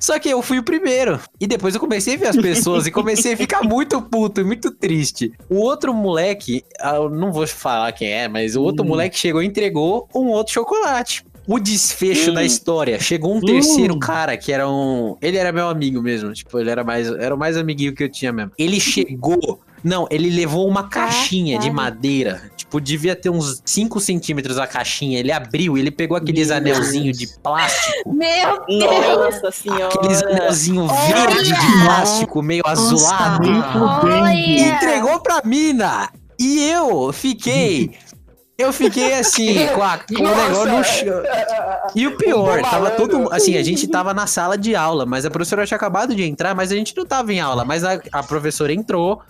S8: Só que eu fui o primeiro. E depois eu comecei a ver as pessoas e comecei a ficar muito puto e muito triste. O outro moleque, ah, eu não vou falar quem é, mas o outro
S7: Hum.
S8: moleque chegou e entregou um outro chocolate. O desfecho
S6: Hum.
S8: da história. Chegou um terceiro
S7: Hum.
S8: cara que era um. Ele era meu amigo mesmo. Tipo, ele era mais. Era o mais amiguinho que eu tinha mesmo. Ele chegou. Não, ele levou uma caixinha de madeira. Tipo, devia ter uns 5 centímetros a caixinha. Ele abriu, ele pegou aqueles
S7: Meu
S8: anelzinhos
S7: Deus.
S8: de plástico.
S4: Meu
S6: Nossa senhora.
S8: Aqueles anelzinhos verde de plástico, meio azulado. E entregou pra mina. E eu fiquei. Eu fiquei assim, com, a, com o negócio no chão. E o pior, tava todo. Assim, a gente tava na sala de aula, mas a professora tinha acabado de entrar, mas a gente não tava em aula. Mas a, a professora entrou.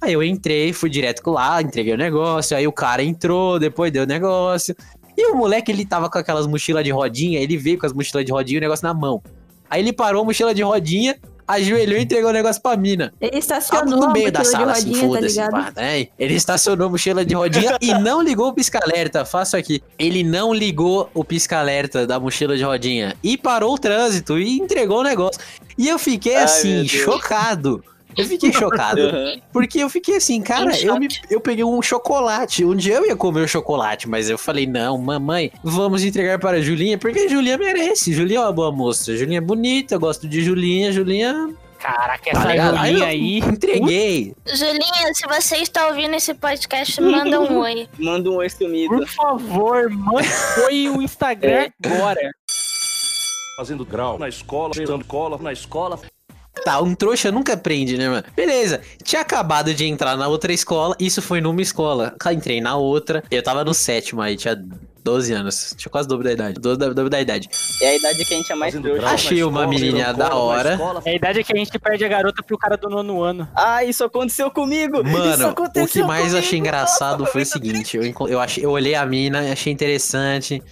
S8: Aí eu entrei, fui direto lá, entreguei o negócio. Aí o cara entrou, depois deu o negócio. E o moleque, ele tava com aquelas mochilas de rodinha, ele veio com as mochilas de rodinha e o negócio na mão. Aí ele parou a mochila de rodinha, ajoelhou e entregou o negócio pra mina.
S4: Ele
S8: Tava
S4: estacionou
S8: no
S4: a
S8: meio da sala,
S4: de
S8: assim,
S4: rodinha, tá
S8: foda-se.
S4: ligado?
S8: pá, né? Ele estacionou a mochila de rodinha e não ligou o pisca-alerta. Faço aqui. Ele não ligou o pisca-alerta da mochila de rodinha. E parou o trânsito e entregou o negócio. E eu fiquei
S6: Ai,
S8: assim, chocado. Eu fiquei chocado. Porque eu fiquei assim, cara, eu, me, eu peguei um chocolate. Um dia eu ia comer o chocolate, mas eu falei, não, mamãe, vamos entregar para a Julinha, porque a Julinha merece. Julinha é uma boa moça. Julinha é bonita, eu gosto de Julinha. Julinha.
S5: Caraca,
S8: Tá
S5: essa
S8: ligado?
S5: Julinha aí.
S8: Entreguei.
S3: Julinha, se você está ouvindo esse podcast, manda um oi.
S6: Manda um oi sumido.
S5: Por favor, mande foi o Instagram agora.
S9: Fazendo grau na escola, dando cola na escola.
S8: Tá, um trouxa nunca aprende, né, mano? Beleza, tinha acabado de entrar na outra escola, isso foi numa escola. Cá, Entrei na outra, eu tava no sétimo aí, tinha 12 anos. Tinha quase o dobro da idade. Do- do- dobro da idade.
S6: É a idade que a gente é mais trouxa.
S8: Achei uma
S9: escola,
S8: menininha da hora.
S9: escola.
S5: É a idade que a gente perde a garota pro cara do nono ano.
S6: Ah, isso aconteceu comigo! isso
S8: Mano, o
S6: aconteceu
S8: que mais
S6: comigo.
S8: achei engraçado foi o seguinte: eu, eu, achei, eu olhei a mina, achei interessante.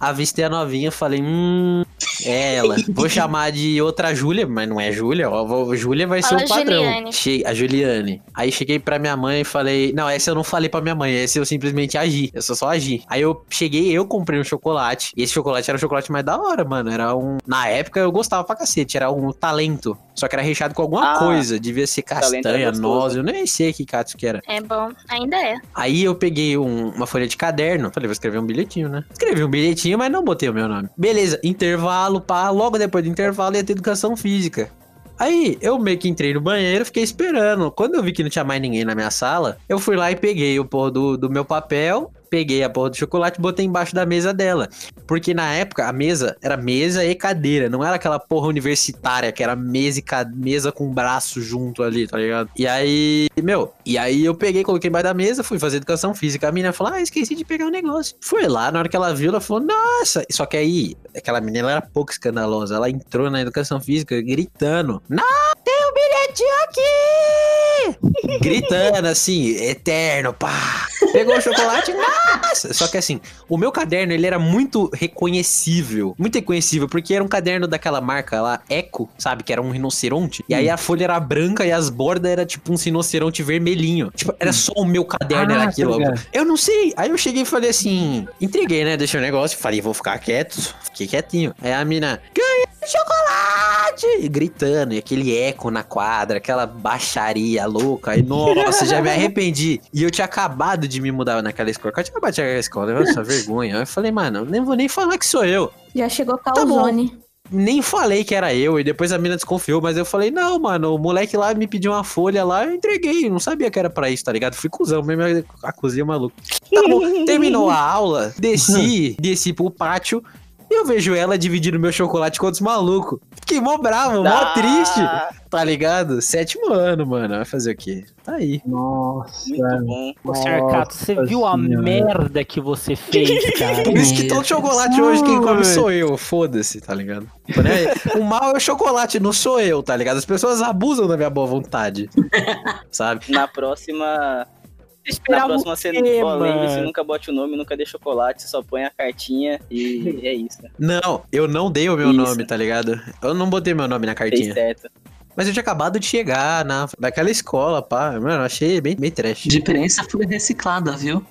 S8: Avistei a novinha, falei, hum, é ela. Vou chamar de outra Júlia, mas não é Júlia, ó. Júlia vai ser o padrão.
S3: Juliane.
S8: A Juliane. Aí cheguei pra minha mãe e falei, não, essa eu não falei pra minha mãe, essa eu simplesmente agi. Eu só só agi. Aí eu cheguei, eu comprei um chocolate. E esse chocolate era o chocolate mais da hora, mano. Era um. Na época eu gostava pra cacete, era um talento. Só que era recheado com alguma
S6: Ah,
S8: coisa. Devia ser castanha, noz, eu nem sei que cato que era.
S3: É bom, ainda é.
S8: Aí eu peguei um- uma folha de caderno, falei, vou escrever um bilhetinho, né? Escrevi um bilhetinho, mas não botei o meu nome. Beleza, intervalo, pá, logo depois do intervalo ia ter educação física. Aí eu meio que entrei no banheiro, fiquei esperando. Quando eu vi que não tinha mais ninguém na minha sala, eu fui lá e peguei o porra do, do meu papel, peguei a porra do chocolate e botei embaixo da mesa dela. Porque na época a mesa era mesa e cadeira, não era aquela porra universitária que era mesa e ca- mesa com braço junto ali, tá ligado? E aí, meu, e aí eu peguei, coloquei embaixo da mesa, fui fazer educação física. A menina falou: Ah, esqueci de pegar o negócio. Foi lá, na hora que ela viu, ela falou: Nossa! Só que aí, aquela menina era pouco escandalosa. Ela entrou na educação física gritando: Não, tem um bilhetinho aqui! Gritando assim, eterno, pá! Pegou o chocolate, nossa! Só que assim, o meu caderno, ele era muito reconhecível. Muito reconhecível, porque era um caderno daquela marca lá, Eco, sabe? Que era um rinoceronte. E aí a folha era branca e as bordas era tipo um rinoceronte vermelhinho. Tipo, era só o meu caderno, era
S7: Ah,
S8: aquilo.
S7: tá ligado.
S8: Eu não sei. Aí eu cheguei e falei assim, entreguei, né? Deixei o negócio. Falei, vou ficar quieto. Fiquei quietinho. Aí a mina, ganhei chocolate! E gritando, e aquele eco na quadra, aquela baixaria louca. Aí, nossa, já me arrependi. E eu tinha acabado de me mudar naquela escola. Eu tinha acabado de chegar naquela escola, essa vergonha. Eu falei, mano, nem vou nem falar que sou eu.
S4: Já chegou
S8: bom.
S4: calzone.
S8: Nem falei que era eu, e depois a mina desconfiou, mas eu falei, não, mano, o moleque lá me pediu uma folha lá, eu entreguei, não sabia que era pra isso, tá ligado? Fui cuzão, mesmo acusei o maluco. Tá bom, terminou a aula, desci, desci pro pátio, e eu vejo ela dividindo meu chocolate com outros malucos. Fiquei mó bravo, mó
S6: Ah,
S8: triste, tá ligado? Sétimo ano, mano, vai fazer o quê? Tá aí.
S7: Nossa.
S6: Muito bom.
S5: Ô, você viu a merda que você fez, cara?
S8: Por isso que todo chocolate hoje quem come sou eu, foda-se, tá ligado? Nem aí. O mal é o chocolate, não sou eu, tá ligado? As pessoas abusam da minha boa vontade, sabe?
S6: Na próxima. Na
S5: Esperava
S6: próxima
S5: o
S6: você lembre-se, nunca bote o nome, nunca dê chocolate, só põe a cartinha e é isso.
S8: Não, eu não dei o meu
S6: Isso.
S8: nome, tá ligado? Eu não botei meu nome na
S6: Fez
S8: cartinha.
S6: certo.
S8: Mas eu tinha acabado de chegar na, naquela escola, pá. Mano, eu achei bem, bem trash.
S2: Diferença foi reciclada, viu?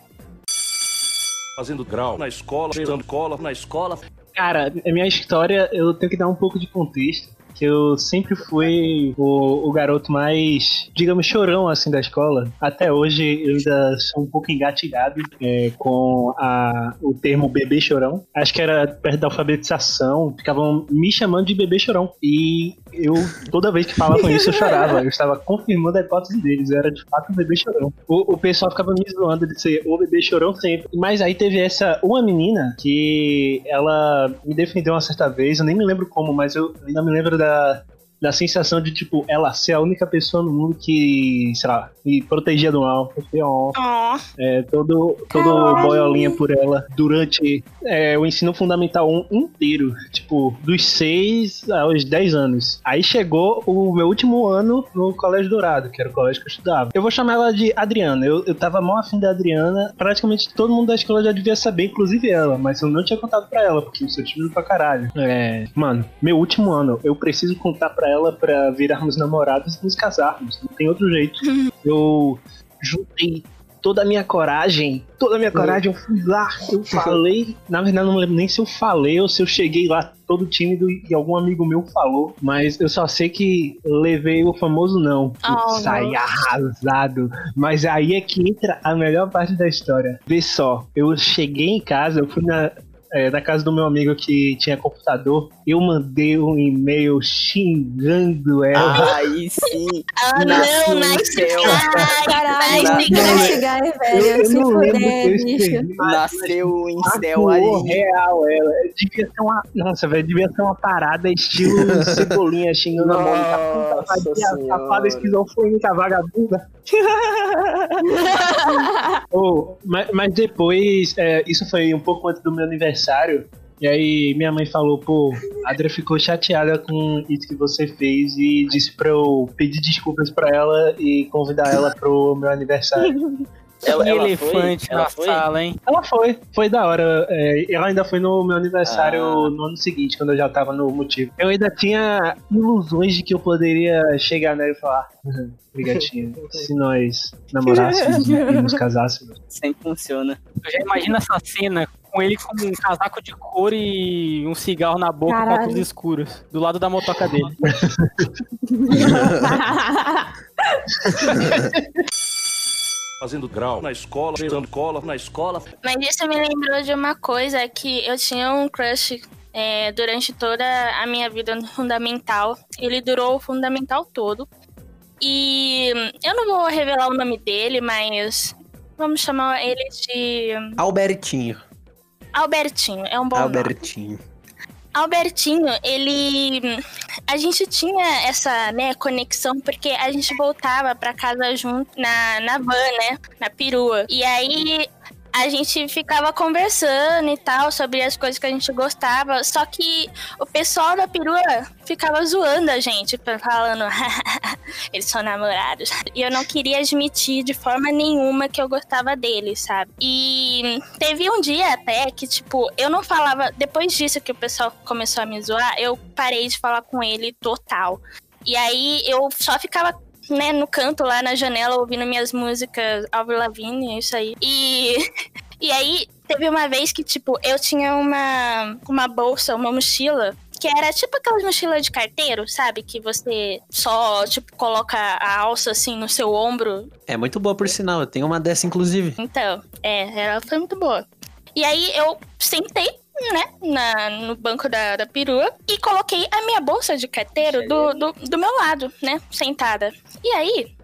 S9: Fazendo grau na escola, dando cola na escola.
S7: Cara, a minha história, eu tenho que dar um pouco de contexto. Eu sempre fui o, o garoto mais, digamos, chorão assim da escola. Até hoje eu ainda sou um pouco engatilhado é, com a, o termo bebê chorão. Acho que era perto da alfabetização, ficavam me chamando de bebê chorão. E eu, toda vez que falavam isso, eu chorava. Eu estava confirmando a hipótese deles. Eu era de fato um bebê chorão. O, o pessoal ficava me zoando de ser o bebê chorão sempre. Mas aí teve essa uma menina que ela me defendeu uma certa vez. Eu nem me lembro como, mas eu ainda me lembro da, uh, da sensação de, tipo, ela ser a única pessoa no mundo que, sei lá, me protegia do mal. Fiquei, ó,
S3: Ó,
S7: é, todo, todo
S3: Caralho.
S7: boiolinha por ela durante é, o ensino fundamental 1 inteiro. Tipo, dos 6 aos 10 anos. Aí chegou o meu último ano no Colégio Dourado, que era o colégio que eu estudava. Eu vou chamar ela de Adriana. Eu, eu tava mó afim da Adriana. Praticamente todo mundo da escola já devia saber, inclusive ela. Mas eu não tinha contado pra ela, porque eu sou tímido pra caralho. É, mano, meu último ano, eu preciso contar pra ela pra virarmos namorados e nos casarmos. Não tem outro jeito. Eu juntei toda a minha coragem, toda a minha coragem, eu fui lá, eu falei. Na verdade, não lembro nem se eu falei ou se eu cheguei lá todo tímido e algum amigo meu falou. Mas eu só sei que levei o famoso não.
S3: Oh,
S7: saí arrasado. Mas aí é que entra a melhor parte da história. Vê só, eu cheguei em casa, eu fui na, é, na casa do meu amigo que tinha computador, eu mandei um e-mail xingando ela.
S6: Aí sim.
S3: Ah,
S6: Nasceu
S3: não,
S6: céu.
S3: guy,
S6: Não,
S3: guy.
S4: velho.
S7: eu não lembro se eu escrevi,
S6: Nasceu em céu
S7: Atuou
S6: ali.
S7: real, ela. Devia ser uma. Nossa, velho, devia ser uma parada estilo cebolinha xingando a Mônica. Safada, esquizofrênica, vagabunda. Oh, mas, mas depois, é, isso foi um pouco antes do meu aniversário. E aí minha mãe falou, pô, a Adria ficou chateada com isso que você fez e disse pra eu pedir desculpas pra ela e convidar ela pro meu aniversário.
S6: Ela, ela
S5: elefante
S6: foi? Ela
S5: na
S6: foi?
S5: sala, hein?
S7: Ela foi, foi da hora. É, ela ainda foi no meu aniversário
S6: Ah.
S7: no ano seguinte, quando eu já tava no motivo. Eu ainda tinha ilusões de que eu poderia chegar nela e falar: "Uhum, se nós namorássemos e nos casássemos.
S6: Sempre funciona.
S5: Eu já imagino essa cena com ele com um casaco de couro e um cigarro na boca com
S4: Caralho.
S5: óculos escuros, do lado da motoca dele.
S9: Fazendo grau na escola, cheirando cola na escola.
S3: Mas isso me lembrou de uma coisa que eu tinha um crush é, durante toda a minha vida no fundamental. Ele durou o fundamental todo. E eu não vou revelar o nome dele, mas vamos chamar ele de
S8: Albertinho.
S3: Albertinho. É um bom nome.
S8: Albertinho.
S3: Albertinho, ele. A gente tinha essa, né, conexão porque a gente voltava pra casa junto na, na van, né? Na perua. E aí a gente ficava conversando e tal sobre as coisas que a gente gostava. Só que o pessoal da perua ficava zoando a gente, falando, eles são namorados. E eu não queria admitir de forma nenhuma que eu gostava dele, sabe? E teve um dia até que, tipo, eu não falava. Depois disso que o pessoal começou a me zoar, eu parei de falar com ele total. E aí eu só ficava né, no canto lá na janela ouvindo minhas músicas Avril Lavigne, é isso aí. E e aí teve uma vez que tipo eu tinha uma uma bolsa, uma mochila que era tipo aquelas mochilas de carteiro, sabe? Que você só, tipo, coloca a alça assim no seu ombro
S8: É muito boa, por sinal. Eu tenho uma dessa, inclusive.
S3: então, é, ela foi muito boa. E aí eu sentei, né, na, no banco da, da perua e coloquei a minha bolsa de carteiro do, do, do meu lado, né, sentada. E aí,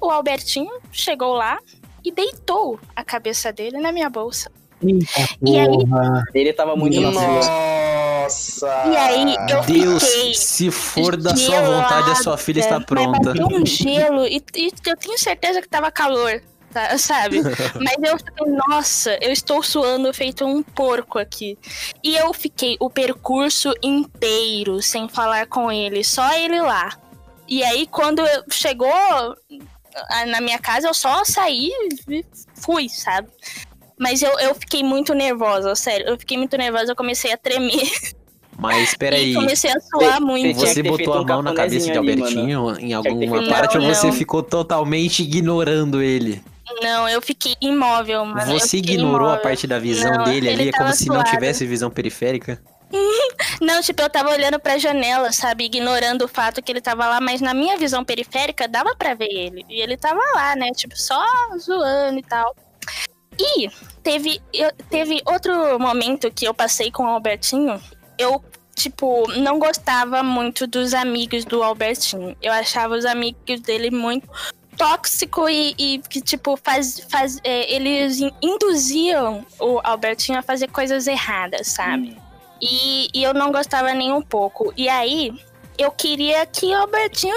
S3: o Albertinho chegou lá e deitou a cabeça dele na minha bolsa.
S7: Eita
S3: E aí-
S7: porra.
S6: Ele tava muito.
S1: Nossa!
S3: E aí eu
S8: Deus,
S3: fiquei.
S8: se for da sua vontade, a sua filha está
S3: Mas
S8: pronta.
S3: bateu um gelo e, e eu tenho certeza que tava calor, tá- sabe? Mas eu fiquei, nossa, eu estou suando feito um porco aqui. E eu fiquei o percurso inteiro sem falar com ele, só ele lá. E aí, quando chegou na minha casa, eu só saí e fui, sabe? Mas eu, eu fiquei muito nervosa, sério. Eu fiquei muito nervosa, eu comecei a tremer.
S8: Mas
S3: E
S8: peraí,
S3: comecei a suar
S6: Tem-
S3: muito.
S8: você botou a
S6: um
S8: mão na cabeça de
S6: cafunézinho ali,
S8: Albertinho em alguma parte ou
S3: Não,
S8: você
S3: não.
S8: ficou totalmente ignorando ele?
S3: Não, eu fiquei imóvel, mano.
S8: Você ignorou a
S3: imóvel.
S8: parte da visão
S3: Não,
S8: dele ali? É como se não tivesse visão periférica?
S3: Não, tipo, eu tava olhando pra janela, sabe? Ignorando o fato que ele tava lá, mas na minha visão periférica dava pra ver ele. E ele tava lá, né? Tipo, só zoando e tal. E teve, eu- teve outro momento que eu passei com o Albertinho. Eu, tipo, não gostava muito dos amigos do Albertinho. Eu achava os amigos dele muito tóxico e, e que, tipo, faz, faz, é, eles in- induziam o Albertinho a fazer coisas erradas, sabe? E, e eu não gostava nem um pouco. E aí, eu queria que o Albertinho,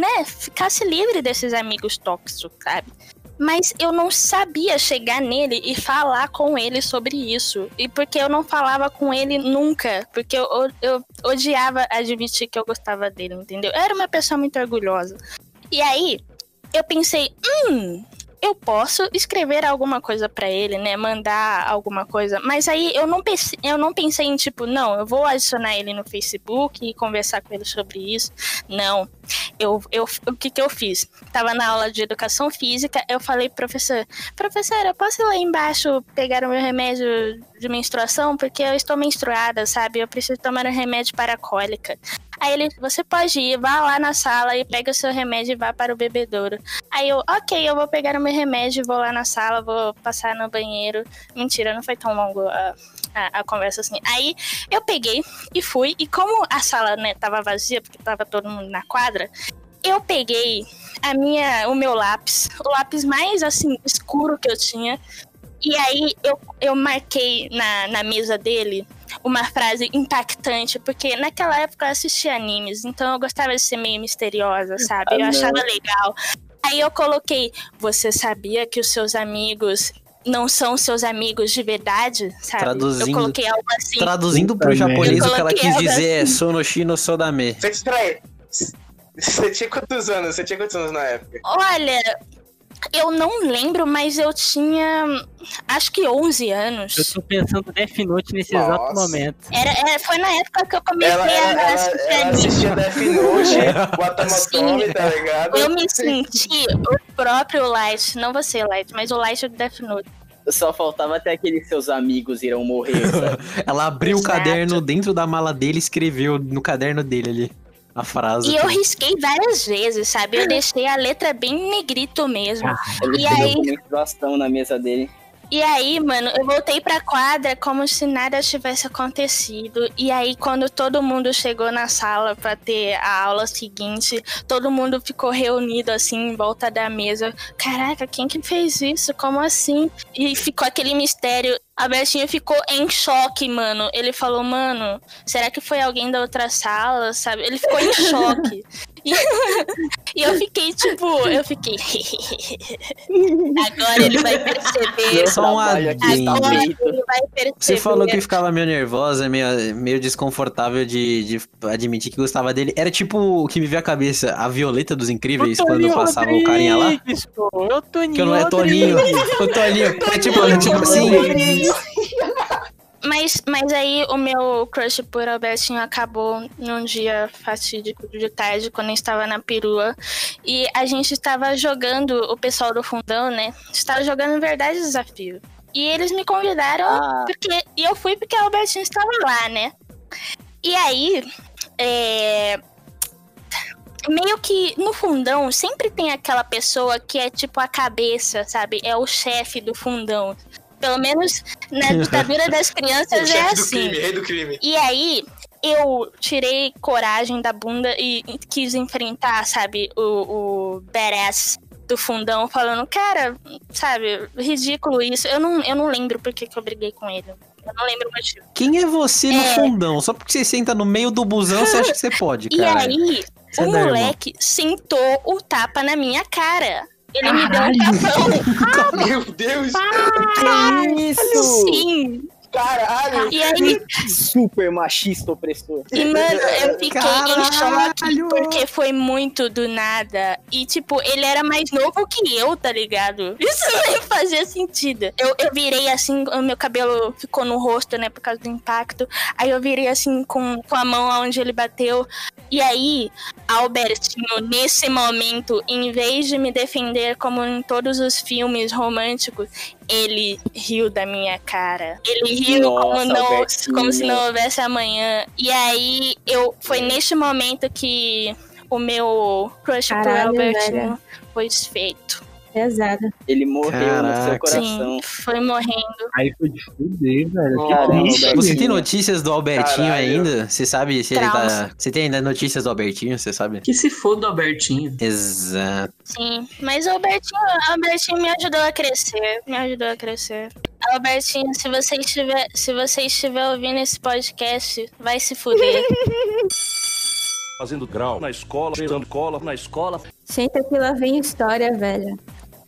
S3: né, ficasse livre desses amigos tóxicos, sabe? Mas eu não sabia chegar nele e falar com ele sobre isso. E porque eu não falava com ele nunca. Porque eu, eu, eu odiava admitir que eu gostava dele, entendeu? Eu era uma pessoa muito orgulhosa. E aí, eu pensei, hum, eu posso escrever alguma coisa pra ele, né? Mandar alguma coisa. Mas aí eu não, pensei, eu não pensei em, tipo, não, eu vou adicionar ele no Facebook e conversar com ele sobre isso. Não. Eu, eu, o que que eu fiz? Tava na aula de educação física, eu falei, professor, professor, eu posso ir lá embaixo pegar o meu remédio de menstruação? Porque eu estou menstruada, sabe? Eu preciso tomar um remédio para a cólica. Aí ele, você pode ir, vá lá na sala e pega o seu remédio e vá para o bebedouro. Aí eu, ok, eu vou pegar o meu remédio, vou lá na sala, vou passar no banheiro. Mentira, não foi tão longo a, a, a conversa assim. Aí eu peguei e fui, e como a sala, né, tava vazia, porque tava todo mundo na quadra, eu peguei a minha, o meu lápis, o lápis mais assim escuro que eu tinha. E aí eu, eu marquei na, na mesa dele uma frase impactante, porque naquela época eu assistia animes, então eu gostava de ser meio misteriosa, sabe? Eu
S6: Ah, não.
S3: achava legal. Aí eu coloquei, você sabia que os seus amigos não são seus amigos de verdade, sabe?
S8: Traduzindo-
S3: Eu coloquei algo assim.
S8: Traduzindo pro japonês, o que ela quis dizer é
S3: assim.
S8: Sonoshi no Sodame.
S1: Você, você tinha quantos anos? Você tinha quantos anos na época?
S3: Olha, eu não lembro, mas eu tinha acho que 11
S5: Eu
S3: anos.
S5: tô pensando Death Note nesse
S1: Nossa.
S5: exato momento.
S3: Era, era- foi na época que eu comecei
S1: Ela,
S3: a
S1: ela, ela,
S3: assistir
S1: ela assistia Death Note, o Atamotomi, tá ligado?
S3: Eu me senti o próprio Light, não você, Light, mas o Light do Death Note.
S6: Só faltava até aqueles seus amigos irão morrer, sabe?
S8: Ela abriu
S3: Exato.
S8: o caderno dentro da mala dele e escreveu no caderno dele ali a frase.
S3: E eu risquei várias vezes, sabe? Eu deixei a letra bem negrito mesmo.
S6: Ele
S3: E aí?
S6: com menstruação na mesa dele.
S3: E aí, mano, eu voltei pra quadra como se nada tivesse acontecido. E aí, quando todo mundo chegou na sala pra ter a aula seguinte, todo mundo ficou reunido assim em volta da mesa. Caraca, quem que fez isso? Como assim? E ficou aquele mistério. A Bertinha ficou em choque, mano. Ele falou, mano, será que foi alguém da outra sala, sabe? Ele ficou em choque. E, e eu fiquei, tipo, eu fiquei. Agora ele vai perceber.
S8: Só um
S6: trabalho aqui está
S3: Agora ele vai perceber.
S8: Você falou que ficava meio nervosa, meio, meio desconfortável de, de admitir que gostava dele. Era tipo o que me veio à cabeça, a Violeta dos Incríveis, quando passava o carinha lá.
S5: Pô. Eu Toninho
S8: Que eu não é Toninho. O Toninho. É tipo, é tipo assim.
S3: Mas, mas aí o meu crush por Albertinho acabou num dia fatídico de tarde, quando eu estava na perua. E a gente estava jogando, o pessoal do fundão, né? Estava jogando Verdade Desafio. E eles me convidaram
S6: Ah,
S3: porque. E eu fui porque Albertinho estava lá, né? E aí. É. Meio que no fundão sempre tem aquela pessoa que é tipo a cabeça, sabe? É o chefe do fundão. Pelo menos na ditadura das crianças é
S1: chefe do
S3: assim.
S1: crime, rei do crime.
S3: E aí, eu tirei coragem da bunda e quis enfrentar, sabe, o, o badass do fundão, falando, cara, sabe, ridículo isso. Eu não, eu não lembro por que que eu briguei com ele. Eu não lembro o motivo.
S8: Quem é você no
S3: É.
S8: fundão? Só porque você senta no meio do busão, você acha que você pode,
S3: E
S8: cara.
S3: aí,
S8: Você é
S3: o moleque sentou o tapa na minha cara. Ele me deu um tapão.
S1: Meu Deus!
S6: que isso?
S3: Sim.
S1: Caralho!
S3: E aí,
S6: Super machista opressor.
S3: E, mano, eu fiquei
S8: Caralho!
S3: em choque porque foi muito do nada. E, tipo, ele era mais novo que eu, tá ligado? Isso nem fazia sentido. Eu, eu virei assim, o meu cabelo ficou no rosto, né, por causa do impacto. Aí eu virei assim com, com a mão onde ele bateu. E aí, Albertinho, nesse momento, em vez de me defender como em todos os filmes românticos, ele riu da minha cara. Ele riu como,
S6: Nossa,
S3: não,
S6: Albertinho.
S3: como se não houvesse amanhã. E aí, eu foi neste momento que o meu crush por
S4: Caralho,
S3: Albertinho
S4: velho.
S3: foi desfeito.
S4: Pesada.
S6: Ele morreu no seu
S8: Caraca.
S6: coração.
S3: Sim, foi morrendo.
S7: Aí foi de fuder, velho. Que
S6: Caramba.
S8: Você tem notícias do Albertinho
S1: Caralho.
S8: ainda? Você sabe se ele tá. Você tem ainda notícias do Albertinho, você sabe?
S2: Que se for do Albertinho.
S8: Exato.
S3: Sim, mas o Albertinho, o Albertinho me ajudou a crescer, me ajudou a crescer. Albertinho, se você estiver, se você estiver ouvindo esse podcast, vai se fuder.
S9: Fazendo grau na escola, cheirando cola na escola.
S4: Senta que lá vem história, velho.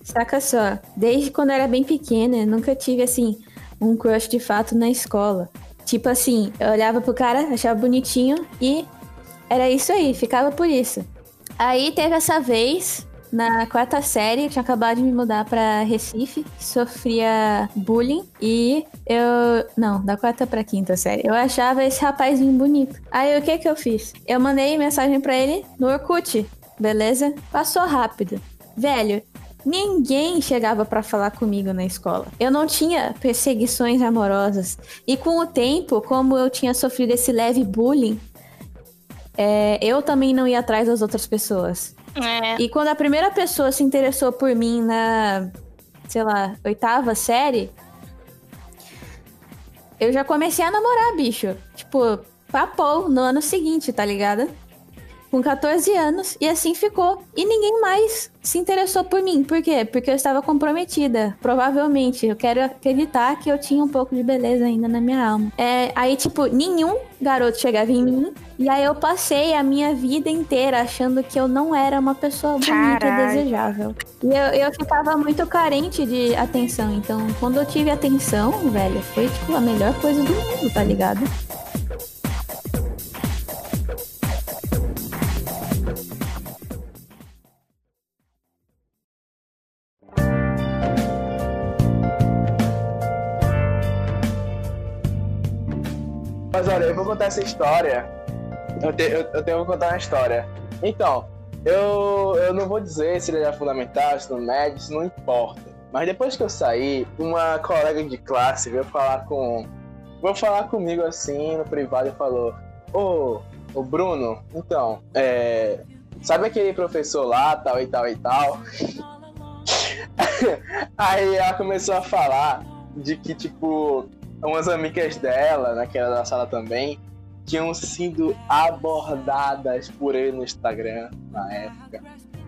S4: Saca só, desde quando era bem pequena, nunca tive, assim, um crush de fato na escola. Tipo assim, eu olhava pro cara, achava bonitinho e era isso aí, ficava por isso. Aí teve essa vez na quarta série, eu tinha acabado de me mudar pra Recife, sofria bullying e eu. Não, da quarta pra quinta série. Eu achava esse rapazinho bonito. Aí o que que eu fiz? Eu mandei mensagem pra ele no Orkut, beleza? Passou rápido. Velho, Ninguém chegava pra falar comigo na escola. Eu não tinha perseguições amorosas. E com o tempo, como eu tinha sofrido esse leve bullying, é, eu também não ia atrás das outras pessoas.
S3: É.
S4: E quando a primeira pessoa se interessou por mim na, sei lá, oitava série, eu já comecei a namorar, bicho. Tipo, papou no ano seguinte, tá ligado? Com 14 anos, e assim ficou. E ninguém mais se interessou por mim. Por quê? Porque eu estava comprometida. Provavelmente. Eu quero acreditar que eu tinha um pouco de beleza ainda na minha alma. É, aí, tipo, nenhum garoto chegava em mim. E aí eu passei a minha vida inteira achando que eu não era uma pessoa bonita e
S3: Caralho.
S4: desejável. E eu, eu ficava muito carente de atenção. Então, quando eu tive atenção, velho, foi tipo a melhor coisa do mundo, tá ligado?
S1: Olha, eu vou contar essa história. Eu, te- eu- eu tenho que contar uma história. Então, eu, eu não vou dizer se ele era fundamental, se no médio, isso não importa. Mas depois que eu saí, uma colega de classe veio falar com. Veio falar comigo assim no privado e falou: Ô, ô Bruno, então, é, sabe aquele professor lá, tal e tal e tal? Aí ela começou a falar de que, tipo, umas amigas dela, né, que era da sala também, tinham sido abordadas por ele no Instagram na época.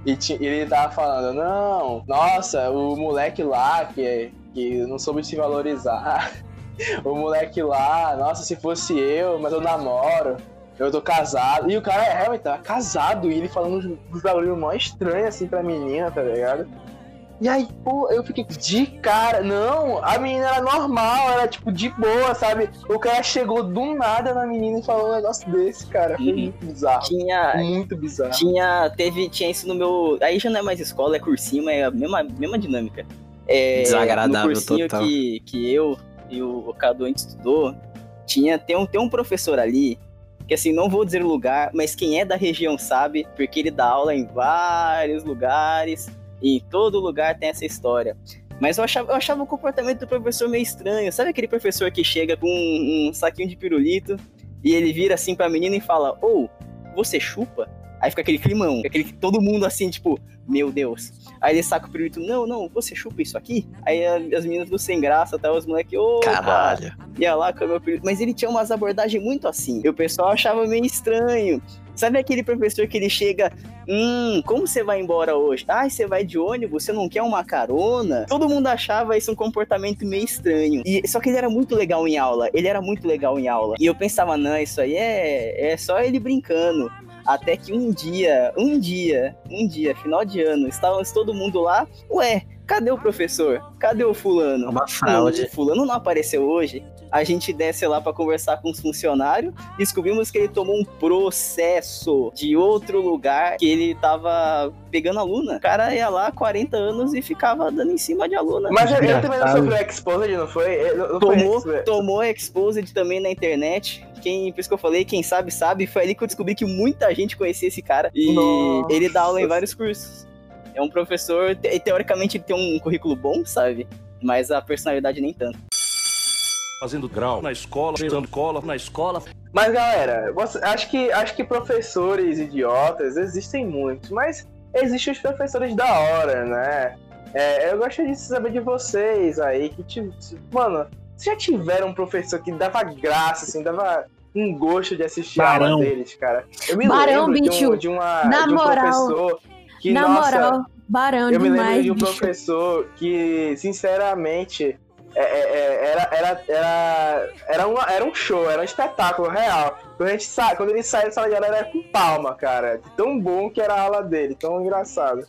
S1: E ele tava falando, não, nossa, o moleque lá que, que não soube se valorizar. o moleque lá, nossa, se fosse eu, mas eu namoro, eu tô casado. E o cara é realmente tava casado, e ele falando uns bagulho mó estranho assim pra menina, tá ligado? E aí, pô, eu fiquei de cara. Não, a menina era normal, era tipo de boa, sabe? O cara chegou do nada na menina e falou um negócio desse, cara. Foi
S6: Uhum.
S1: muito bizarro.
S6: Tinha,
S1: Muito bizarro.
S6: tinha, teve, tinha isso no meu. Aí já não é mais escola, é cursinho, é a mesma, mesma dinâmica. É,
S8: Desagradável
S6: no cursinho
S8: total.
S6: Que, que eu e o Cadu a gente estudou, tinha, tem, um, tem um professor ali, que assim, não vou dizer o lugar, mas quem é da região sabe, porque ele dá aula em vários lugares, em todo lugar tem essa história. Mas eu achava, eu achava o comportamento do professor meio estranho. Sabe aquele professor que chega com um, um saquinho de pirulito e ele vira assim pra menina e fala: Ô, você chupa? Aí fica aquele climão, aquele todo mundo assim, tipo, meu Deus. Aí ele saca o pirulito, não, não, você chupa isso aqui? Aí as meninas tudo sem graça, tá? Os moleques, ô,
S8: Caralho.
S6: ia lá com o meu pirulito. Mas ele tinha umas abordagens muito assim. E o pessoal achava meio estranho. Sabe aquele professor que ele chega, hum, como você vai embora hoje? Ah, você vai de ônibus, você não quer uma carona? Todo mundo achava isso um comportamento meio estranho. E só que ele era muito legal em aula. Ele era muito legal em aula. E eu pensava, não, isso aí é, é só ele brincando. Até que um dia, um dia, um dia, final de ano, estávamos todo mundo lá. Ué, cadê o professor? Cadê o fulano?
S8: Uma fraude.
S6: Fulano não apareceu hoje. A gente desce lá pra conversar com os funcionários. Descobrimos que ele tomou um processo de outro lugar que ele tava pegando aluna. O cara ia lá 40 anos e ficava dando em cima de aluna.
S1: Mas ele também não sofreu exposed, não foi? Não, não
S6: Tomou,
S1: foi
S6: tomou exposed também na internet. Quem, por isso que eu falei, quem sabe, sabe. Foi ali que eu descobri que muita gente conhecia esse cara. E
S1: Nossa.
S6: ele dá aula em vários cursos. É um professor, te- teoricamente ele tem um currículo bom, sabe? Mas a personalidade nem tanto.
S9: Fazendo grau na escola, cheirando cola na escola.
S1: Mas galera, acho, que, acho que professores idiotas existem muitos, mas existem os professores da hora, né? É, eu gostaria de saber de vocês aí, que tipo, mano, vocês já tiveram um professor que dava graça, assim, dava um gosto de assistir a aula
S7: Barão.
S1: deles, cara. Eu me
S4: Barão,
S1: lembro de um, de, uma,
S4: Na
S1: de um
S4: moral.
S1: professor que,
S4: Na
S1: nossa,
S4: moral, barão
S1: eu me lembro
S4: demais,
S1: de um
S4: bicho.
S1: professor que, sinceramente, era, era, era, era, uma- era um show, era um espetáculo real. Quando, a gente sa... Quando ele saiu da sala de aula, era com palma, cara. Tão bom que era a aula dele, tão engraçado.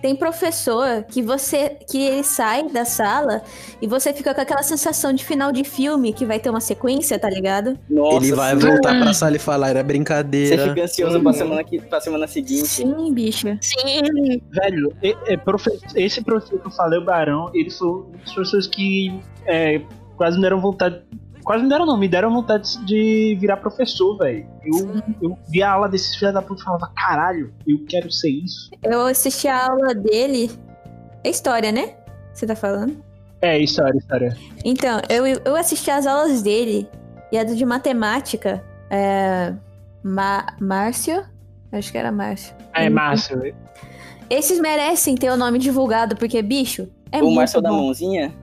S4: Tem professor que você que ele sai da sala e você fica com aquela sensação de final de filme que vai ter uma sequência, tá ligado?
S6: Nossa,
S8: Ele vai
S6: sim.
S8: voltar pra sala e falar, era
S6: Você
S8: brincadeira.
S6: fica ansioso pra semana, que, pra semana seguinte.
S4: Sim, bicho.
S3: Sim.
S7: Velho, e- é, profe- esse professor que eu falei, o Barão, ele foi um dos professores que é, quase me deram vontade. Quase me deram não, me deram vontade de virar professor, velho. Eu, eu via a aula desses filhos da puta e falava, caralho, eu quero ser isso.
S4: Eu assisti a aula dele. É história, né? Você tá falando?
S7: É, história, história.
S4: Então, eu, eu assisti as aulas dele e a do de matemática. É. Ma- Márcio? Acho que era Márcio.
S7: É, Márcio.
S4: Esses merecem ter o nome divulgado, porque, bicho, é
S6: o
S4: muito
S6: Marcel da
S4: bom.
S6: mãozinha?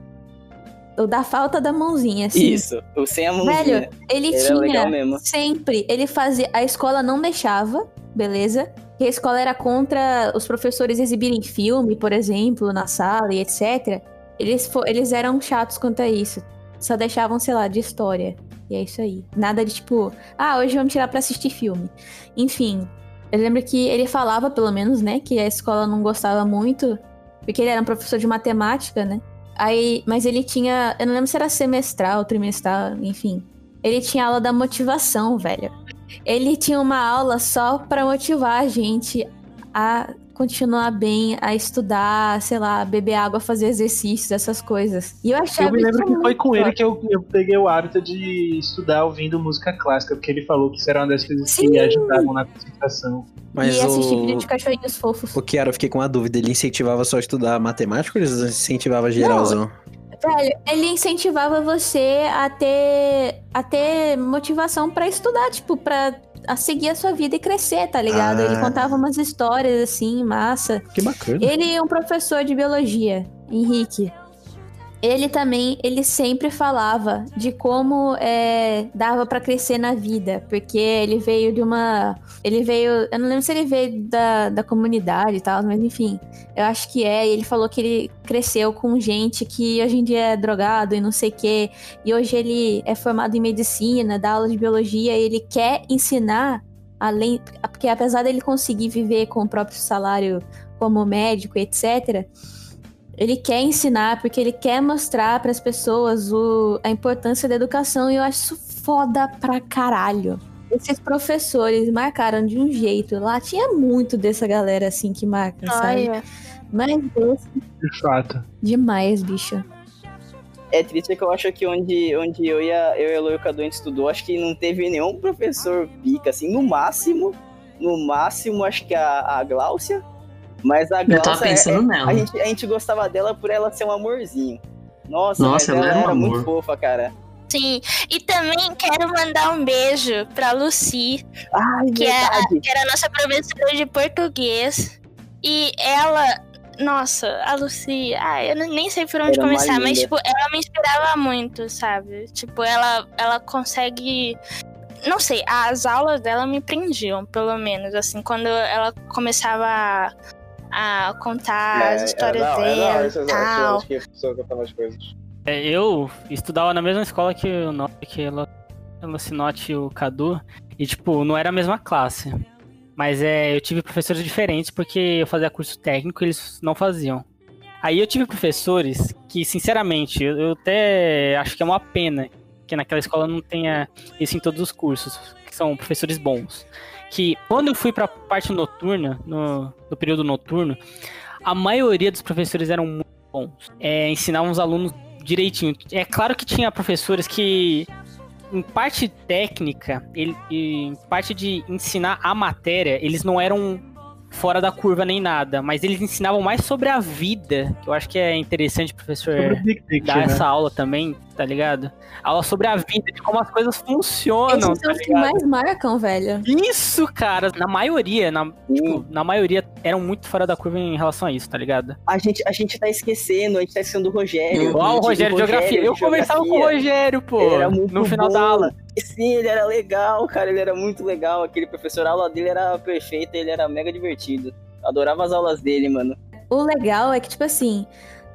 S4: O da falta da mãozinha, assim.
S6: Isso, o sem a mãozinha.
S4: Velho, ele,
S6: é
S4: tinha
S6: legal mesmo.
S4: sempre. Ele fazia. A escola não deixava, beleza? Que a escola era contra os professores exibirem filme, por exemplo, na sala e etc. Eles, eles eram chatos quanto a isso. Só deixavam, sei lá, de história. E é isso aí. Nada de tipo, ah, hoje vamos tirar pra assistir filme. Enfim, eu lembro que ele falava, pelo menos, né, que a escola não gostava muito, porque ele era um professor de matemática, né? Aí, mas ele tinha, eu não lembro se era semestral, trimestral, enfim. Ele tinha aula da motivação, velho. Ele tinha uma aula só pra motivar a gente a continuar bem, a estudar, sei lá, beber água, fazer exercícios, essas coisas. E eu achava
S7: Eu me lembro que foi com ele que eu, eu peguei o hábito de estudar ouvindo música clássica, porque ele falou que isso era uma das coisas que
S4: Sim.
S7: ajudavam na concentração.
S8: Mas
S4: e assistir
S8: o...
S4: vídeo de cachorrinhos fofos.
S8: O que era? Eu fiquei com uma dúvida. Ele incentivava só a estudar matemática ou ele incentivava geralzão?
S4: Velho, ele incentivava você a ter, a ter motivação pra estudar, tipo, pra a seguir a sua vida e crescer, tá ligado?
S8: Ah.
S4: Ele contava umas histórias assim, massa.
S8: Que bacana.
S4: Ele é um professor de biologia, Henrique. Ele também, ele sempre falava de como é, dava pra crescer na vida, porque ele veio de uma, ele veio, eu não lembro se ele veio da, da comunidade e tal, mas enfim, eu acho que é. Ele falou que ele cresceu com gente que hoje em dia é drogado e não sei o quê, e hoje ele é formado em medicina, dá aula de biologia, e ele quer ensinar além, porque apesar dele conseguir viver com o próprio salário como médico, etc. Ele quer ensinar porque ele quer mostrar para as pessoas o- a importância da educação e eu acho isso foda pra caralho. Esses professores marcaram de um jeito. Lá tinha muito dessa galera assim que marca, sabe?
S3: Olha.
S4: Mas
S7: De fato.
S4: demais, bicho.
S6: É triste que eu acho que onde, onde eu e a eu e a Elo o Cadu a gente estudou, acho que não teve nenhum professor pica, assim, no máximo, no máximo, acho que a, a Gláucia. Mas a
S2: Eu tava
S6: é-
S2: pensando nela.
S6: a, gente, a gente gostava dela por ela ser um amorzinho. Nossa,
S2: Nossa, ela
S6: ela
S2: é um
S6: era muito fofa, cara.
S3: Sim. E também quero mandar um beijo pra Lucy,
S6: Ai,
S3: que, é,
S6: verdade.
S3: que era a nossa professora de português. E ela. Nossa, a Lucy. Ai, eu nem sei por onde
S6: Era
S3: começar, mas, tipo, ela me inspirava muito, sabe? Tipo, ela, ela consegue. Não sei, as aulas dela me prendiam, pelo menos, assim, quando ela começava a, contar as histórias
S1: é, não,
S3: dela
S1: é, não,
S3: e
S1: essas
S3: tal.
S1: que a pessoa contava as coisas.
S5: É, eu estudava na mesma escola que o Note, que ela, ela se note o Cadu, e tipo, não era a mesma classe. Mas é, eu tive professores diferentes porque eu fazia curso técnico e eles não faziam. Aí eu tive professores que, sinceramente, eu, eu até acho que é uma pena que naquela escola não tenha isso em todos os cursos, que são professores bons. Que quando eu fui pra parte noturna, no, no período noturno, a maioria dos professores eram muito bons. É, ensinavam os alunos direitinho. É claro que tinha professores que, em parte técnica, ele, em parte de ensinar a matéria, eles não eram fora da curva nem nada, mas eles ensinavam mais sobre a vida, que eu acho que é interessante, professor,
S7: o Picture,
S5: dar
S7: né?
S5: essa aula também, tá ligado? Aula sobre a vida, de como as coisas funcionam,
S4: Esses
S5: tá
S4: são os que mais marcam, velho.
S5: Isso, cara, na maioria, na, tipo, na maioria eram muito fora da curva em relação a isso, tá ligado?
S6: A gente, a gente tá esquecendo, a gente tá esquecendo do Rogério.
S5: Igual o Rogério de Geografia. Eu conversava com o. Rogério, pô,
S6: Ele era muito
S5: no final
S6: bom.
S5: da aula.
S6: Sim, ele era legal, cara. Ele era muito legal. Aquele professor, a aula dele era perfeita, ele era mega divertido. Adorava as aulas dele, mano.
S4: O legal é que, tipo assim,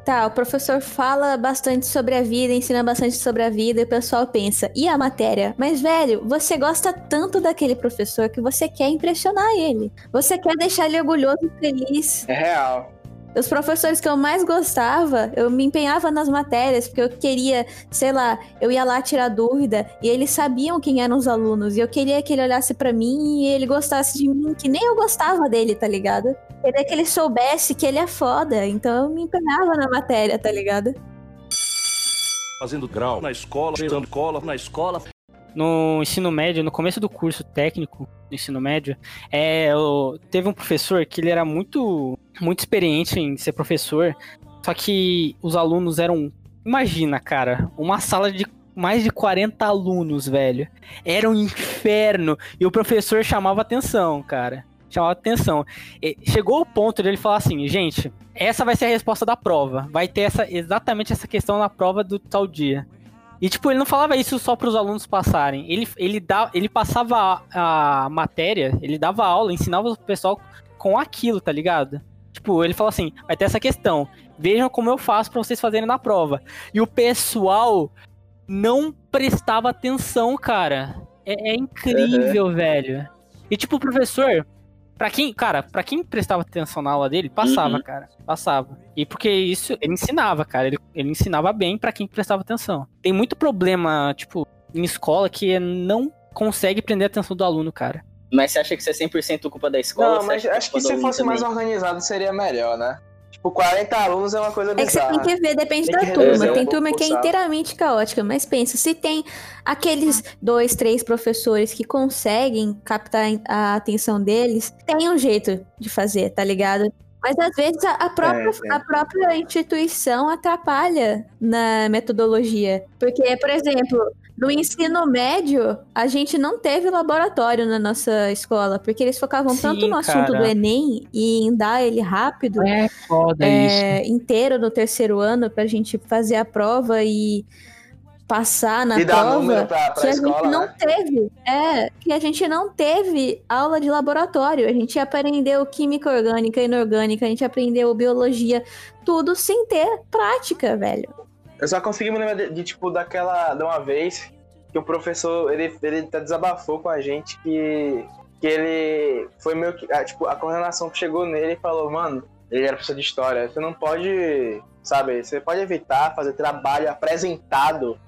S4: tá, o professor fala bastante sobre a vida, ensina bastante sobre a vida, e o pessoal pensa, e a matéria? Mas, velho, você gosta tanto daquele professor que você quer impressionar ele. Você quer deixar ele orgulhoso e feliz.
S1: É real.
S4: Os professores que eu mais gostava, eu me empenhava nas matérias, porque eu queria, sei lá, eu ia lá tirar dúvida e eles sabiam quem eram os alunos. E eu queria que ele olhasse pra mim e ele gostasse de mim, que nem eu gostava dele, tá ligado? Queria que ele soubesse que ele é foda. Então eu me empenhava na matéria, tá ligado?
S9: Fazendo grau na escola, tirando cola na escola.
S5: No ensino médio, no começo do curso técnico do ensino médio, é, eu- teve um professor que ele era muito, muito experiente em ser professor, só que os alunos eram, imagina, cara, uma sala de mais de 40 alunos, velho. Era um inferno e o professor chamava atenção, cara. Chamava atenção. E chegou ao ponto de ele falar assim, gente, essa vai ser a resposta da prova. Vai ter essa, exatamente essa questão na prova do tal dia. E, tipo, ele não falava isso só para os alunos passarem. Ele, ele, dá, ele passava a, a matéria, ele dava aula, ensinava o pessoal com aquilo, tá ligado? Tipo, ele falou assim: vai ter essa questão. Vejam como eu faço para vocês fazerem na prova. E o pessoal não prestava atenção, cara. É, é incrível, velho. E, tipo, o professor. Pra quem, cara, pra quem prestava atenção na aula dele, passava,
S6: Uhum.
S5: cara. Passava. E porque isso, ele ensinava, cara. Ele, ele ensinava bem pra quem prestava atenção. Tem muito problema, tipo, em escola que não consegue prender a atenção do aluno, cara.
S6: Mas você acha que isso é 100% culpa da escola?
S1: Não, mas
S6: acha
S1: acho que
S6: do
S1: se fosse mais
S6: também?
S1: organizado seria melhor, né? Tipo, 40 alunos é uma coisa
S4: É que você
S1: bizarra.
S4: tem que ver, depende
S1: Tem
S4: da turma.
S1: um
S4: Tem
S1: pouco
S4: turma
S1: o
S4: que é inteiramente caótica, mas pensa, se tem aqueles dois, três professores que conseguem captar a atenção deles, tem um jeito de fazer, tá ligado? Mas às vezes a, própria,
S1: É, é.
S4: a própria instituição atrapalha na metodologia. Porque, por exemplo, no ensino médio, a gente não teve laboratório na nossa escola, porque eles focavam
S5: Sim,
S4: tanto no assunto
S5: cara.
S4: do Enem e em dar ele rápido
S5: É foda
S4: é, inteiro no terceiro ano pra gente fazer a prova e passar na
S1: E
S4: prova
S1: pra,
S4: que
S1: pra
S4: a
S1: escola,
S4: gente não
S1: né?
S4: teve. É, que a gente não teve aula de laboratório. A gente aprendeu química orgânica, inorgânica, a gente aprendeu biologia, tudo sem ter prática, velho.
S1: Eu só consegui me lembrar de, de, tipo, daquela. de uma vez que o professor, ele, ele até desabafou com a gente que. que ele foi meio que. ah, tipo, a coordenação chegou nele e falou, mano, ele era professor de história, você não pode. Sabe, você pode evitar fazer trabalho apresentado,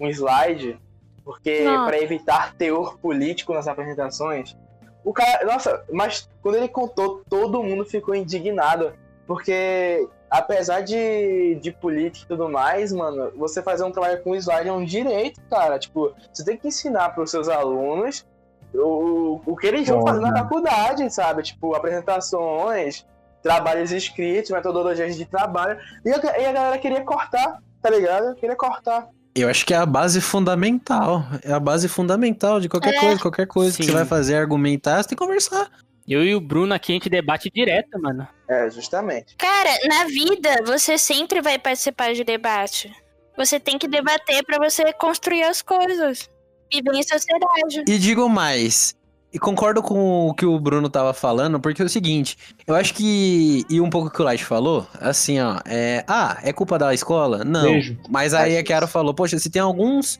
S1: um slide, porque para evitar teor político nas apresentações. O cara, nossa, mas quando ele contou, todo mundo ficou indignado, porque apesar de, de política e tudo mais, mano, você fazer um trabalho com slide é um direito, cara. Tipo, você tem que ensinar para os seus alunos o, o que eles vão fazer na faculdade, sabe? Tipo, apresentações, trabalhos escritos, metodologias de trabalho. E a, e a galera queria cortar, tá ligado? Queria cortar.
S8: Eu acho que é a base fundamental. É a base fundamental de qualquer
S3: É.
S8: coisa. Qualquer coisa que
S5: Sim.
S8: você vai fazer, argumentar, você tem que conversar.
S5: Eu e o Bruno aqui, a gente debate direto, mano.
S1: É, justamente.
S3: Cara, na vida, você sempre vai participar de debate. Você tem que debater pra você construir as coisas. Viver em sociedade.
S8: E digo mais. E concordo com o que o Bruno tava falando, porque é o seguinte, eu acho que. E um pouco o que o Light falou, assim, ó. É, ah, é culpa da escola? Não.
S7: Beijo.
S8: Mas aí a Kiara falou, poxa, se tem alguns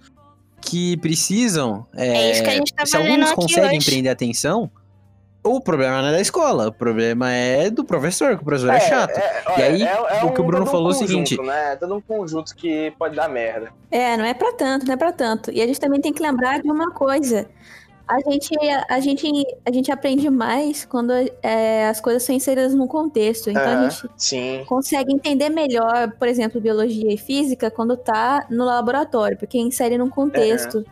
S8: que precisam. É,
S3: É isso que a gente tá
S8: se alguns conseguem
S3: hoje.
S8: prender atenção, o problema não é da escola, o problema é do professor, que o professor é, chato.
S1: olha,
S8: aí,
S1: é- é
S8: o que o
S1: um-
S8: Bruno
S1: um
S8: falou é o
S1: conjunto,
S8: seguinte-
S1: Né? É todo um conjunto que pode dar merda.
S4: É, não é pra tanto, não é pra tanto. E a gente também tem que lembrar de uma coisa. A gente, a gente, a gente aprende mais quando é, as coisas são inseridas num contexto. Então a
S1: Aham,
S4: gente
S1: Sim.
S4: consegue entender melhor, por exemplo, biologia e física quando tá no laboratório, porque insere num contexto.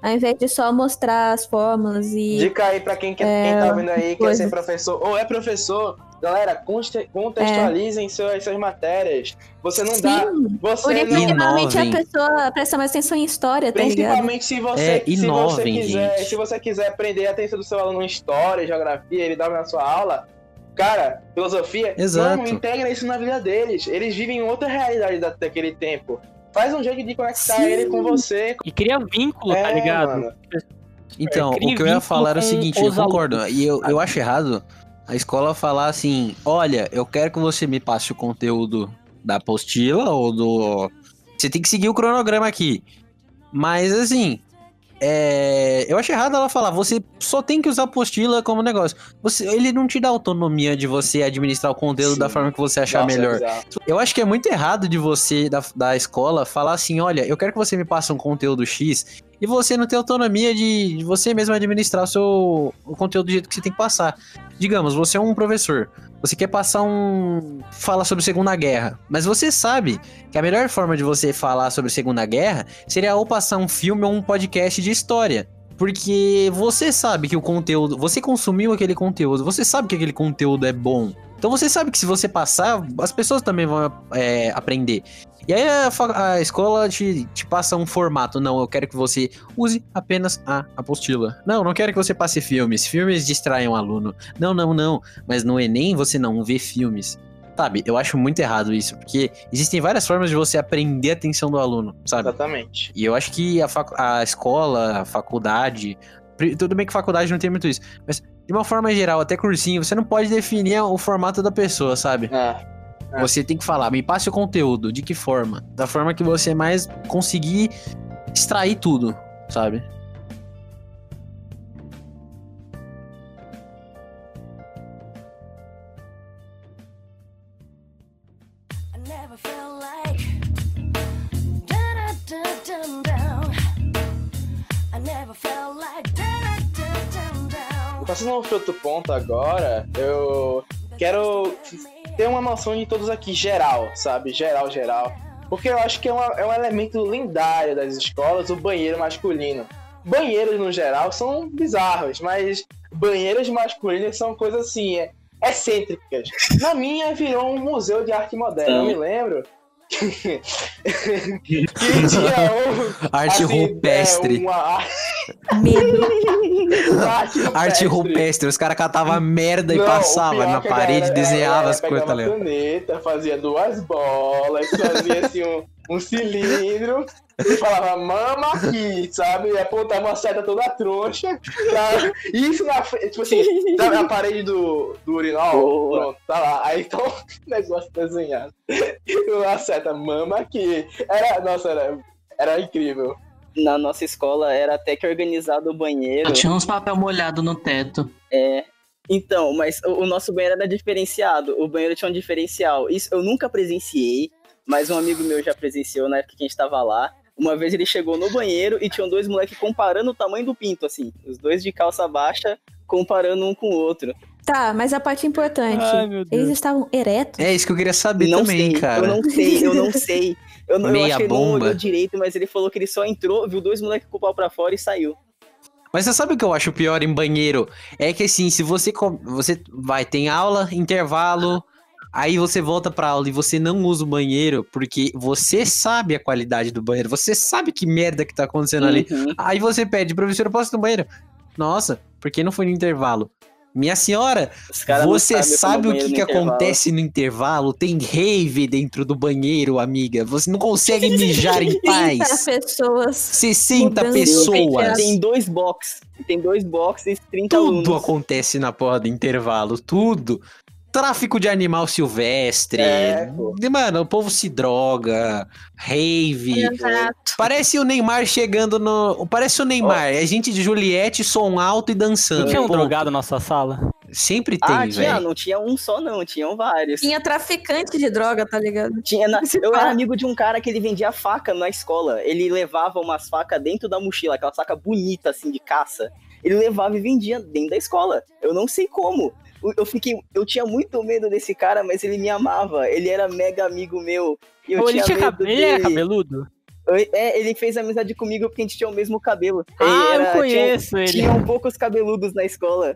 S4: Ao invés de só mostrar as fórmulas e.
S1: Dica aí pra quem, quer,
S4: É,
S1: quem tá ouvindo aí, quer
S4: coisa.
S1: ser professor ou é professor. Galera, conte- contextualizem suas, suas matérias. Você não dá.
S4: Sim,
S1: Você
S4: por isso
S1: não.
S4: normalmente a pessoa presta mais atenção em história, tá?
S1: Principalmente se você,
S8: É,
S1: se você quiser,
S8: gente.
S1: se você quiser aprender a atenção do seu aluno em história, geografia, ele dá na sua aula, cara, filosofia,
S8: Exato.
S1: não integra isso na vida deles. Eles vivem outra realidade da- daquele tempo. Faz um jeito de conectar
S4: Sim.
S1: ele com você.
S5: E cria vínculo,
S1: É,
S5: tá ligado?
S1: mano.
S8: Então,
S5: É,
S8: o que eu ia falar era o seguinte, eu concordo. E eu, eu acho errado a escola falar assim: olha, eu quero que você me passe o conteúdo da apostila ou do. Você tem que seguir o cronograma aqui. Mas assim, é, eu acho errado ela falar, você só tem que usar apostila como negócio. Você, ele não te dá autonomia de você administrar o conteúdo
S1: Sim.
S8: da forma que você achar
S1: Nossa, é
S8: melhor.
S1: bizarro.
S8: Eu acho que é muito errado de você, da, da escola, falar assim: olha, eu quero que você me passe um conteúdo X e você não tem autonomia de, de você mesmo administrar o seu o conteúdo do jeito que você tem que passar. Digamos, você é um professor, você quer passar um. falar sobre Segunda Guerra, mas você sabe que a melhor forma de você falar sobre Segunda Guerra seria ou passar um filme ou um podcast de história. Porque você sabe que o conteúdo. Você consumiu aquele conteúdo, você sabe que aquele conteúdo é bom. Então você sabe que se você passar, as pessoas também vão é, aprender. E aí a, a escola te, te passa um formato. Não, eu quero que você use apenas a apostila. Não, não quero que você passe filmes. Filmes distraem o aluno. Não, não, não. Mas no Enem você não vê filmes. Sabe, eu acho muito errado isso, porque existem várias formas de você aprender a atenção do aluno, sabe?
S1: Exatamente.
S8: E eu acho que a, a escola, a faculdade. Tudo bem que faculdade não tem muito isso, mas de uma forma geral, até cursinho, você não pode definir o formato da pessoa, sabe?
S1: É. É.
S8: Você tem que falar, me passe o conteúdo, de que forma? Da forma que você mais conseguir extrair tudo, sabe?
S1: Passando para outro ponto agora, eu quero ter uma noção de todos aqui, geral, sabe? Geral, geral. Porque eu acho que é, uma- é um elemento lendário das escolas o banheiro masculino. Banheiros, no geral, são bizarros, mas banheiros masculinos são coisas assim, é, excêntricas. Na minha, virou um museu de arte moderna, eu me lembro. Que tinha um,
S8: Arte
S1: assim,
S8: rupestre.
S1: é, uma
S4: Medo.
S1: arte
S8: Arte rupestre, os caras catavam merda e
S1: Não, o
S8: passavam na parede,
S1: galera,
S8: desenhava
S1: ela
S8: as coisas, tá ligado?
S1: caneta, fazia duas bolas, fazia assim um, um cilindro e falava, mama aqui, sabe? E apontava uma seta toda troncha. Tá? Isso na frente, tipo assim, sabe a parede do, do urinol?
S6: Boa.
S1: Pronto, tá lá. Aí então, o negócio desenhado. E uma seta, mama aqui. Era, nossa, era, era incrível.
S6: Na nossa escola era até que organizado o banheiro.
S2: Tinha uns papel molhado no teto.
S6: É. Então, mas o, o nosso banheiro era diferenciado. O banheiro tinha um diferencial. Isso eu nunca presenciei, mas um amigo meu já presenciou na época que a gente tava lá. Uma vez ele chegou no banheiro e tinham dois moleques comparando o tamanho do pinto, assim. Os dois de calça baixa, comparando um com o outro.
S4: Tá, mas a parte importante.
S5: Ai, meu Deus.
S4: Eles estavam eretos?
S8: É isso que eu queria saber
S6: não
S8: também,
S6: sei,
S8: cara.
S6: eu não sei, eu não sei. Eu, não, eu
S8: Meia
S6: acho que ele não
S8: bomba.
S6: olhou direito, mas ele falou que ele só entrou, viu dois moleques com o pau pra fora e saiu.
S8: Mas você sabe o que eu acho pior em banheiro? É que assim, se você você vai tem aula, intervalo, aí você volta pra aula e você não usa o banheiro porque você sabe a qualidade do banheiro, você sabe que merda que tá acontecendo ali.
S6: Uhum.
S8: Aí você pede, professor, eu posso ir no banheiro? Nossa, por que não foi no intervalo? Minha senhora, você
S6: sabem
S8: sabe o que, que
S6: intervalo.
S8: acontece no intervalo? Tem rave dentro do banheiro, amiga. Você não consegue mijar em
S4: 30
S8: paz.
S4: pessoas.
S8: 60
S4: mudando de
S8: pessoas.
S6: Tem dois boxes. Tem dois boxes e 30
S8: Tudo
S6: alunos.
S8: acontece na porra do intervalo, tudo. Tráfico de animal silvestre.
S1: É.
S8: Mano, o povo se droga. Rave.
S3: Exato.
S8: Parece o Neymar chegando no. Parece o Neymar. É gente de Juliette, som alto e dançando.
S5: Tinha um
S8: Ponto.
S5: drogado na nossa sala?
S8: Sempre
S6: Ah,
S8: tem,
S6: tinha,
S8: velho.
S6: não tinha um só não, tinham vários.
S4: Tinha traficante de droga, tá ligado?
S6: Tinha na- Eu era amigo de um cara que ele vendia faca na escola. Ele levava umas facas dentro da mochila, aquela faca bonita assim de caça. Ele levava e vendia dentro da escola. Eu não sei como. Eu- fiquei, eu tinha muito medo desse cara, mas ele me amava. Ele era mega amigo meu. E eu
S5: ele,
S6: tinha
S5: tinha
S6: medo
S5: cabe- ele era cabeludo?
S6: Eu- É, ele fez amizade comigo porque a gente tinha o mesmo cabelo.
S5: Ah,
S6: Ele
S5: eu conheço
S6: tinha,
S5: ele.
S6: Tinham poucos cabeludos na escola.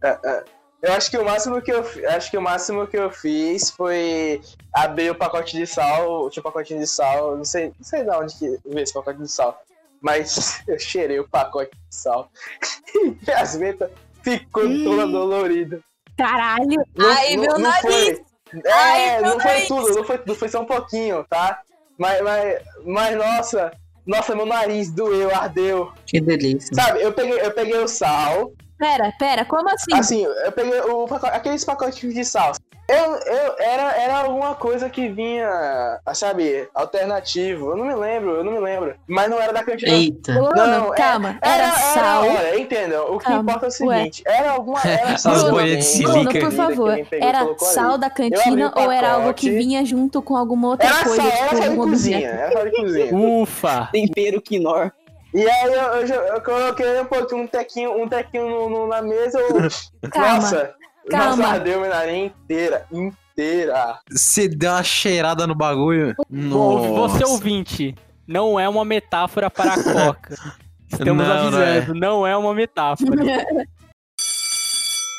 S1: Eu acho que o máximo que eu acho que o máximo que eu fiz foi abrir o pacote de sal, tinha um pacotinho de sal, não sei, não sei de onde que veio esse pacote de sal, mas eu cheirei o pacote de sal e as ventas ficou toda dolorida.
S4: Caralho.
S1: Não-
S4: Ai,
S1: não-
S4: meu
S1: não
S4: nariz.
S1: foi. É,
S4: Ai, meu
S1: não foi
S4: nariz.
S1: tudo, não foi tudo, foi só um pouquinho, tá? Mas, mas, mas nossa, nossa, meu nariz doeu, ardeu.
S2: Que delícia.
S1: Sabe, eu peguei, eu peguei o sal,
S4: Pera, pera, como assim?
S1: Assim, eu peguei o pacote- aqueles pacotinhos de sal. Eu, eu, era, era alguma coisa que vinha, sabe, alternativo. Eu não me lembro, eu não me lembro. Mas não era da cantina.
S2: Eita.
S4: Bruno,
S1: Não, é-
S4: calma. Era, sal.
S1: Olha, entendeu? O que
S4: Calma,
S1: importa é o
S4: ué.
S1: seguinte: era alguma. Era
S8: As
S1: sal
S8: bolhas de silica.
S4: Bruno, por favor,
S1: pegou
S4: era
S1: colocou ali.
S4: sal da cantina ou era algo que vinha junto com alguma outra
S1: Era
S4: coisa,
S1: sal,
S4: tipo
S1: era sal de cozinha. Era sal de cozinha.
S5: Ufa!
S6: Tempero quinor.
S1: E aí eu, eu, eu coloquei um pouquinho, um tequinho, um tequinho no, no- na mesa. Eu,
S4: Calma,
S1: nossa,
S4: calma.
S1: nossa, ardeu minha nariz inteira, inteira.
S8: Você deu uma cheirada no bagulho.
S5: Bom, Você
S8: Nossa.
S5: ouvinte, não é uma metáfora para a coca. Estamos
S8: Não, não
S5: avisando, não é uma metáfora.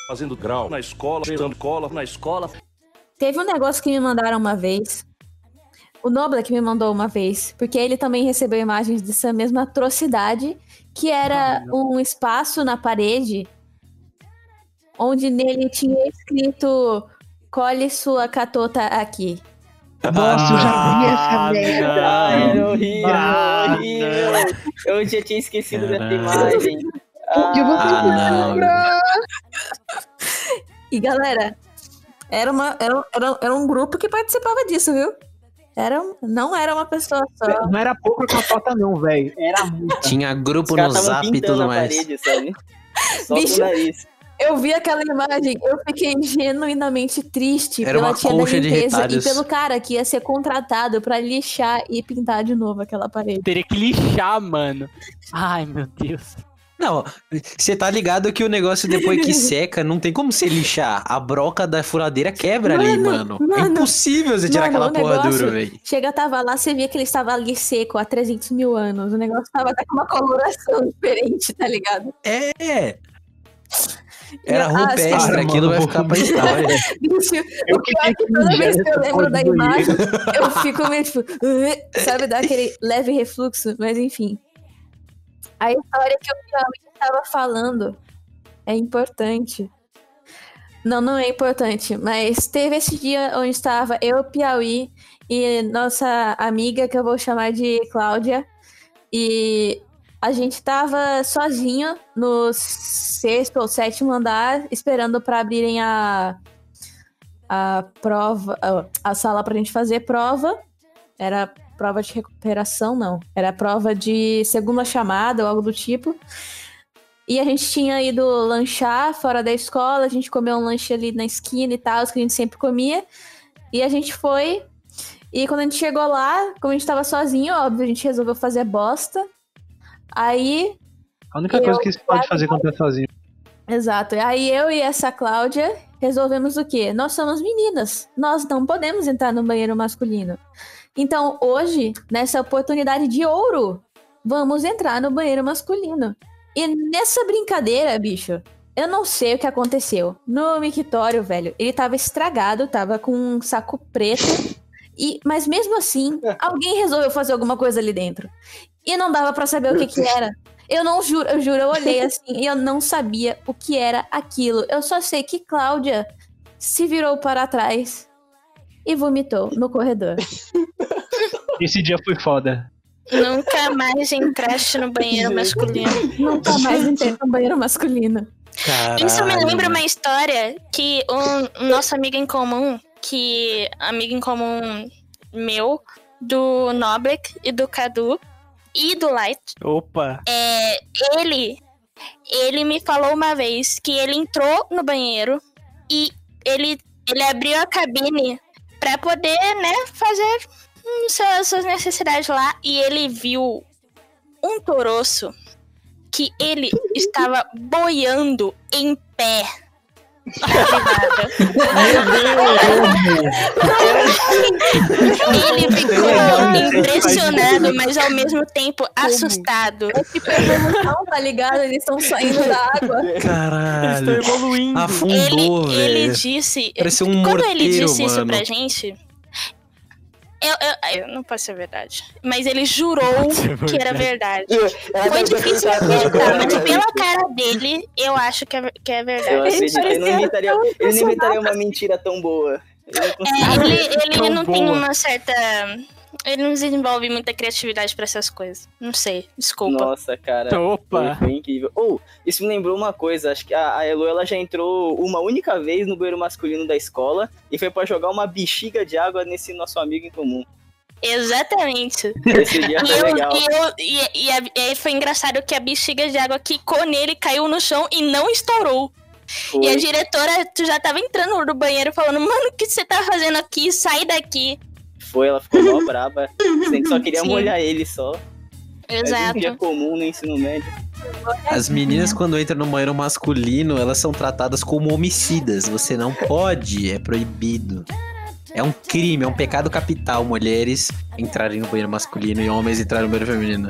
S9: Fazendo grau na escola, cheirando cola na escola.
S4: Teve um negócio que me mandaram uma vez. O Nobla que me mandou uma vez, porque ele também recebeu imagens dessa mesma atrocidade, que era um espaço na parede onde nele tinha escrito colhe sua catota aqui.
S7: Nossa, eu já vi essa merda.
S6: Ah, era horrível,
S5: Ah,
S6: horrível. Eu já tinha esquecido dessa imagem.
S7: Eu vou
S8: Ah, não.
S4: E galera, era, uma, era, era, era um grupo que participava disso, viu? Era, não era uma pessoa só.
S7: Não era pouca catota, não, velho. Era muito.
S8: Tinha grupo no zap e tudo
S6: a
S8: mais.
S6: parede, sabe? Só
S4: Bicho.
S6: com nariz.
S4: Eu vi aquela imagem, eu fiquei genuinamente triste
S8: Era
S4: pela tia da limpeza e pelo cara que ia ser contratado pra lixar e pintar de novo aquela parede.
S5: Teria que lixar, mano. Ai, meu Deus.
S8: Não, você tá ligado que o negócio depois que seca, não tem como você lixar. A broca da furadeira quebra ali,
S4: Mano,
S8: mano. É
S4: mano.
S8: impossível você tirar
S4: Mano,
S8: aquela porra
S4: negócio-
S8: dura, velho.
S4: Chega, tava lá, você via que ele estava ali seco há 300 mil anos. O negócio tava até com uma coloração diferente, tá ligado?
S8: É. Era
S4: Ah,
S8: rupestre,
S7: cara,
S8: aquilo vai
S7: mano.
S8: ficar pra história.
S4: O pior é que toda vez que eu lembro da imagem, eu fico meio tipo, "Uh", sabe, dá aquele leve refluxo, mas enfim. A história que o Piauí estava falando é importante. Não, não é importante, mas teve esse dia onde estava eu, Piauí, e nossa amiga, que eu vou chamar de Cláudia, e a gente tava sozinho no sexto ou sétimo andar, esperando para abrirem a, a prova, a- a sala pra gente fazer prova. Era prova de recuperação, não. Era prova de segunda chamada ou algo do tipo. E a gente tinha ido lanchar fora da escola, a gente comeu um lanche ali na esquina e tal, que a gente sempre comia. E a gente foi. E quando a gente chegou lá, como a gente tava sozinho, óbvio, a gente resolveu fazer bosta. Aí
S7: A única coisa que você pode fazer quando tá sozinho.
S4: Exato. E Aí eu e essa Cláudia resolvemos o quê? Nós somos meninas. Nós não podemos entrar no banheiro masculino. Então, hoje, nessa oportunidade de ouro, vamos entrar no banheiro masculino. E nessa brincadeira, bicho, eu não sei o que aconteceu. No mictório, velho, ele tava estragado, tava com um saco preto. E, mas mesmo assim, alguém resolveu fazer alguma coisa ali dentro. E não dava pra saber o que que era. Eu não juro, eu juro, eu olhei assim e eu não sabia o que era aquilo. Eu só sei que Cláudia se virou para trás e vomitou no corredor.
S7: Esse dia foi foda.
S3: Nunca mais entraste no banheiro masculino.
S4: Nunca mais entrei no banheiro masculino.
S8: Caralho.
S3: Isso me lembra uma história que um, um nosso amigo em comum, que amigo em comum meu, do Nobrek e do Cadu e do Light,
S5: Opa.
S3: é, ele ele me falou uma vez que ele entrou no banheiro e ele ele abriu a cabine pra poder, né, fazer hum, suas, suas necessidades lá e ele viu um toroço que ele estava boiando em pé. Ele ficou impressionado, mas ao mesmo tempo assustado.
S4: Tipo, evolução, tá ligado? Eles estão saindo da água.
S5: Eles
S8: Caralho.
S5: estão evoluindo.
S8: Afundou,
S3: Ele, ele disse.
S8: Um
S3: quando ele
S8: morteiro,
S3: disse isso
S8: mano.
S3: pra gente. Eu, eu, eu não posso ser verdade. Mas ele jurou
S5: Pode
S3: que era verdade. Foi difícil acreditar, mas pela cara dele, eu acho que é, que é
S6: Eu
S3: verdade.
S6: acredito, ele não inventaria, ele não inventaria uma mentira tão boa. Ele não.
S3: É, ele ele
S5: Tão
S3: não tem uma certa Ele não desenvolve muita criatividade pra essas coisas. Não sei, desculpa.
S6: Nossa, cara.
S5: Opa!
S6: foi incrível. Ou, isso me lembrou uma coisa. Acho que a, a Elo ela já entrou uma única vez no banheiro masculino da escola e foi pra jogar uma bexiga de água nesse nosso amigo em comum.
S3: Exatamente.
S6: Esse dia
S3: E,
S6: foi
S3: eu,
S6: legal.
S3: e, eu, e, e, e aí foi engraçado que a bexiga de água quicou nele, caiu no chão e não estourou.
S6: Foi.
S3: E a diretora tu já tava entrando no banheiro falando, mano, o que você tá fazendo aqui? Sai daqui.
S6: Foi, ela ficou mó braba. Você só queria
S3: Sim.
S6: molhar ele só.
S3: Exato.
S6: um dia comum no ensino médio.
S8: As meninas, quando entram no banheiro masculino, elas são tratadas como homicidas. Você não pode, é proibido. É um crime, é um pecado capital mulheres entrarem no banheiro masculino e homens entrarem no banheiro feminino.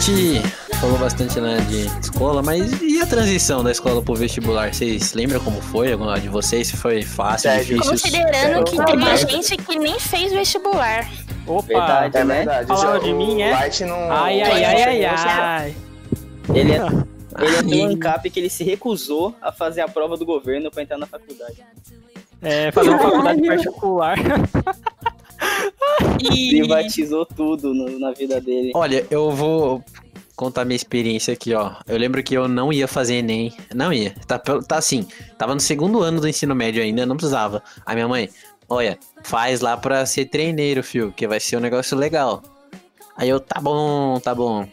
S8: Gente falou bastante né, de escola, mas e a transição da escola pro vestibular? Vocês lembram como foi? Alguma de vocês? Se foi fácil,
S1: Sério?
S8: difícil?
S3: Considerando que teve
S1: Verdade.
S3: gente que nem fez vestibular.
S5: Opa!
S6: Verdade.
S1: É
S6: né?
S1: verdade.
S5: Falaram
S1: já-
S5: de mim,
S1: o
S5: é?
S1: Não.
S5: Ai, ai, ai, ai, ai.
S6: Ele é, ele é tão
S8: Ai.
S6: ANCAP que ele se recusou a fazer a prova do governo pra entrar na faculdade.
S5: É, fazer uma faculdade particular.
S6: Privatizou tudo no- na vida dele.
S8: Olha, eu vou contar minha experiência aqui, ó. Eu lembro que eu não ia fazer Enem. Não ia. Tá, tá assim. Tava no segundo ano do ensino médio ainda, não precisava. A minha mãe, olha, faz lá pra ser treineiro, fio, que vai ser um negócio legal. Aí eu, tá bom, tá bom.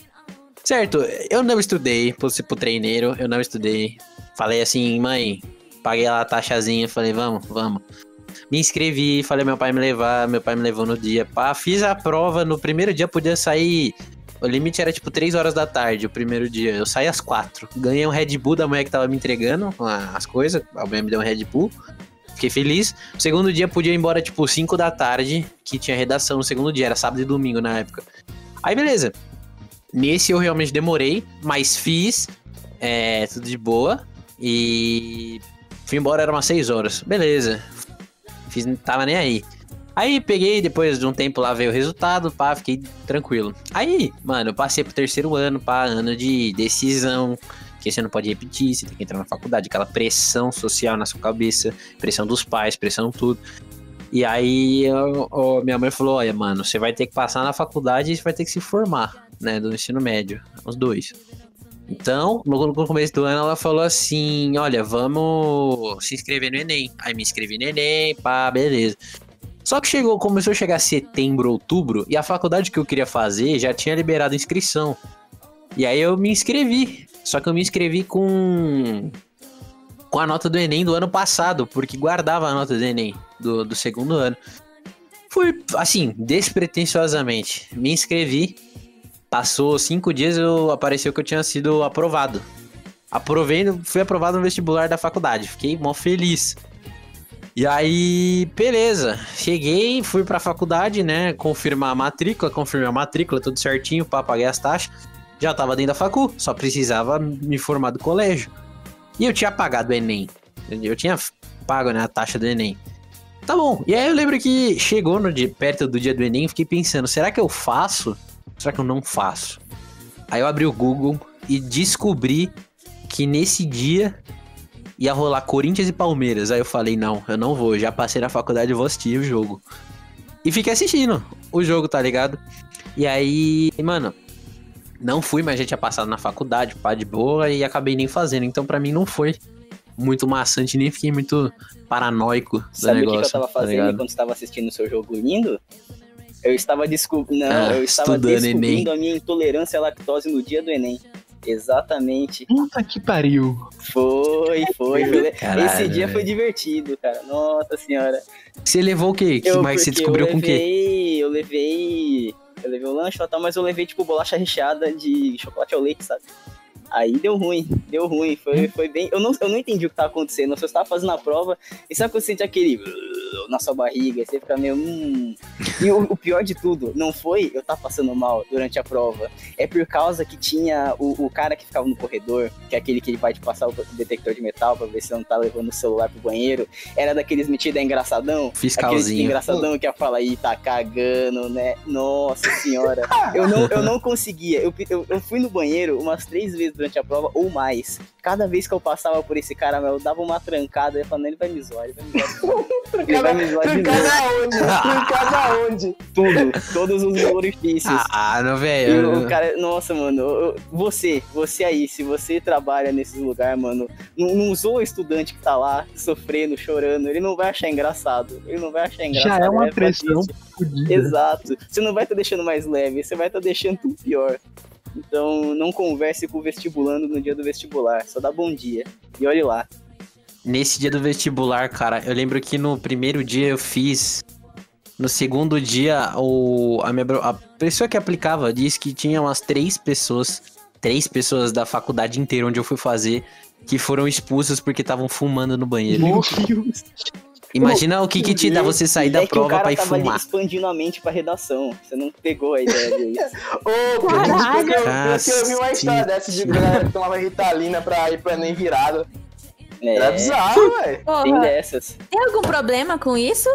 S8: Certo, eu não estudei pro, pro treineiro, eu não estudei. Falei assim, mãe, paguei lá a taxazinha, falei, vamos, vamos. Me inscrevi, falei meu pai me levar, meu pai me levou no dia. Pá, fiz a prova, no primeiro dia podia sair. O limite era tipo 3 horas da tarde, o primeiro dia. Eu saí às 4. Ganhei um Red Bull da mulher que tava me entregando as coisas. A mulher me deu um Red Bull. Fiquei feliz. O segundo dia podia ir embora tipo 5 da tarde, que tinha redação no segundo dia, era sábado e domingo na época. Aí beleza. Nesse eu realmente demorei, mas fiz. É, tudo de boa. E fui embora, era umas 6 horas. Beleza. Fiz, tava nem aí. Aí peguei, depois de um tempo lá veio o resultado, pá, fiquei tranquilo. Aí, mano, eu passei pro terceiro ano, pá, ano de decisão, que você não pode repetir, você tem que entrar na faculdade, aquela pressão social na sua cabeça, pressão dos pais, pressão tudo. E aí eu- eu- minha mãe falou, olha, mano, você vai ter que passar na faculdade e você vai ter que se formar, né, do ensino médio, os dois. Então, no, começo do ano, ela falou assim: Olha, vamos se inscrever no Enem. Aí me inscrevi no Enem, pá, beleza. Só que chegou, começou a chegar setembro, outubro, e a faculdade que eu queria fazer já tinha liberado inscrição. E aí eu me inscrevi. Só que eu me inscrevi com. com a nota do Enem do ano passado, porque guardava a nota do Enem do, do segundo ano. Fui, assim, despretensiosamente. Me inscrevi. Passou cinco dias, eu apareceu que eu tinha sido aprovado. Aprovei, fui aprovado no vestibular da faculdade. Fiquei mó feliz. E aí, beleza. Cheguei, fui pra faculdade, né? Confirmar a matrícula, confirmei a matrícula, tudo certinho, pá, paguei as taxas. Já tava dentro da facu, só precisava me formar do colégio. E eu tinha pagado o Enem. Eu tinha pago né, a taxa do Enem. Tá bom. E aí eu lembro que chegou no dia, perto do dia do Enem, fiquei pensando, será que eu faço? Será que eu não faço? Aí eu abri o Google e descobri que nesse dia ia rolar Corinthians e Palmeiras. Aí eu falei, não, eu não vou, já passei na faculdade, eu vou assistir o jogo. E fiquei assistindo o jogo, tá ligado? E aí, mano, não fui, mas já tinha passado na faculdade, pá, de boa, e acabei nem fazendo. Então pra mim não foi muito maçante, nem fiquei muito paranoico do
S6: Sabe o que
S8: negócio.
S6: eu tava
S8: tá
S6: fazendo
S8: ligado?
S6: enquanto estava assistindo o seu jogo lindo? Eu estava descobrindo. Não,
S8: Ah,
S6: eu estava descobrindo
S8: Enem.
S6: a minha intolerância à lactose no dia do Enem. Exatamente.
S7: Puta que pariu.
S6: Foi, foi. foi.
S8: Caralho,
S6: Esse dia
S8: velho.
S6: foi divertido, cara. Nossa senhora.
S8: Você levou o quê? Que
S6: Eu-
S8: mais você descobriu
S6: eu
S8: com o quê?
S6: levei, Eu levei. Eu levei o lanche e tal, mas eu levei, tipo, bolacha recheada de chocolate ao leite, sabe? Aí deu ruim, deu ruim.
S8: Hum.
S6: Foi, foi bem. Eu não, eu não entendi o que tava acontecendo. Eu só estava fazendo a prova e sabe quando você sente aquele. na sua barriga, aí você fica meio. Hum. E o, o pior de tudo, não foi eu estar passando mal durante a prova. É por causa que tinha o, o cara que ficava no corredor, que é aquele que ele vai te passar o detector de metal pra ver se não tá levando o celular pro banheiro. Era daqueles metidos engraçadão. Aquele
S8: Fiscalzinho.
S6: engraçadão que ia falar, ih, tá cagando, né? Nossa senhora. Eu não, eu não conseguia. Eu, eu, eu fui no banheiro umas três vezes durante a prova ou mais. Cada vez que eu passava por esse cara, meu, eu dava uma trancada. Eu falando, ele vai me zoar, ele vai me zoar. Ele vai me zoar de novo.
S1: Trancada aonde? Trancada aonde?
S6: Tudo, todos os orifícios.
S8: Ah, não,
S6: E
S8: velho.
S6: o cara, nossa, mano, eu- você, você aí, se você trabalha nesse lugar, mano, não, não zoa o estudante que tá lá sofrendo, chorando, ele não vai achar engraçado. Ele não vai achar engraçado.
S7: Já é uma
S6: pra
S7: pressão.
S6: Exato. Você não vai estar deixando mais leve, você vai estar deixando tudo pior. Então, não converse com o vestibulando no dia do vestibular, só dá bom dia. E olhe lá.
S8: Nesse dia do vestibular, cara, eu lembro que no primeiro dia eu fiz. No segundo dia, o, a, minha, a pessoa que aplicava disse que tinha umas três pessoas, três pessoas da faculdade inteira onde eu fui fazer, que foram expulsas porque estavam fumando no banheiro.
S6: Meu Deus.
S8: Imagina o que, que te dá você sair da
S6: é
S8: prova pra ir
S6: tava ali
S8: fumar.
S6: expandindo a mente pra redação. Você não pegou a ideia dele.
S1: Ô, porque, porque, eu, eu vi uma história dessa de galera que tomava Ritalina pra ir pro Enem virado.
S6: É,
S1: Era bizarro, velho.
S6: tem dessas.
S4: tem algum problema com isso?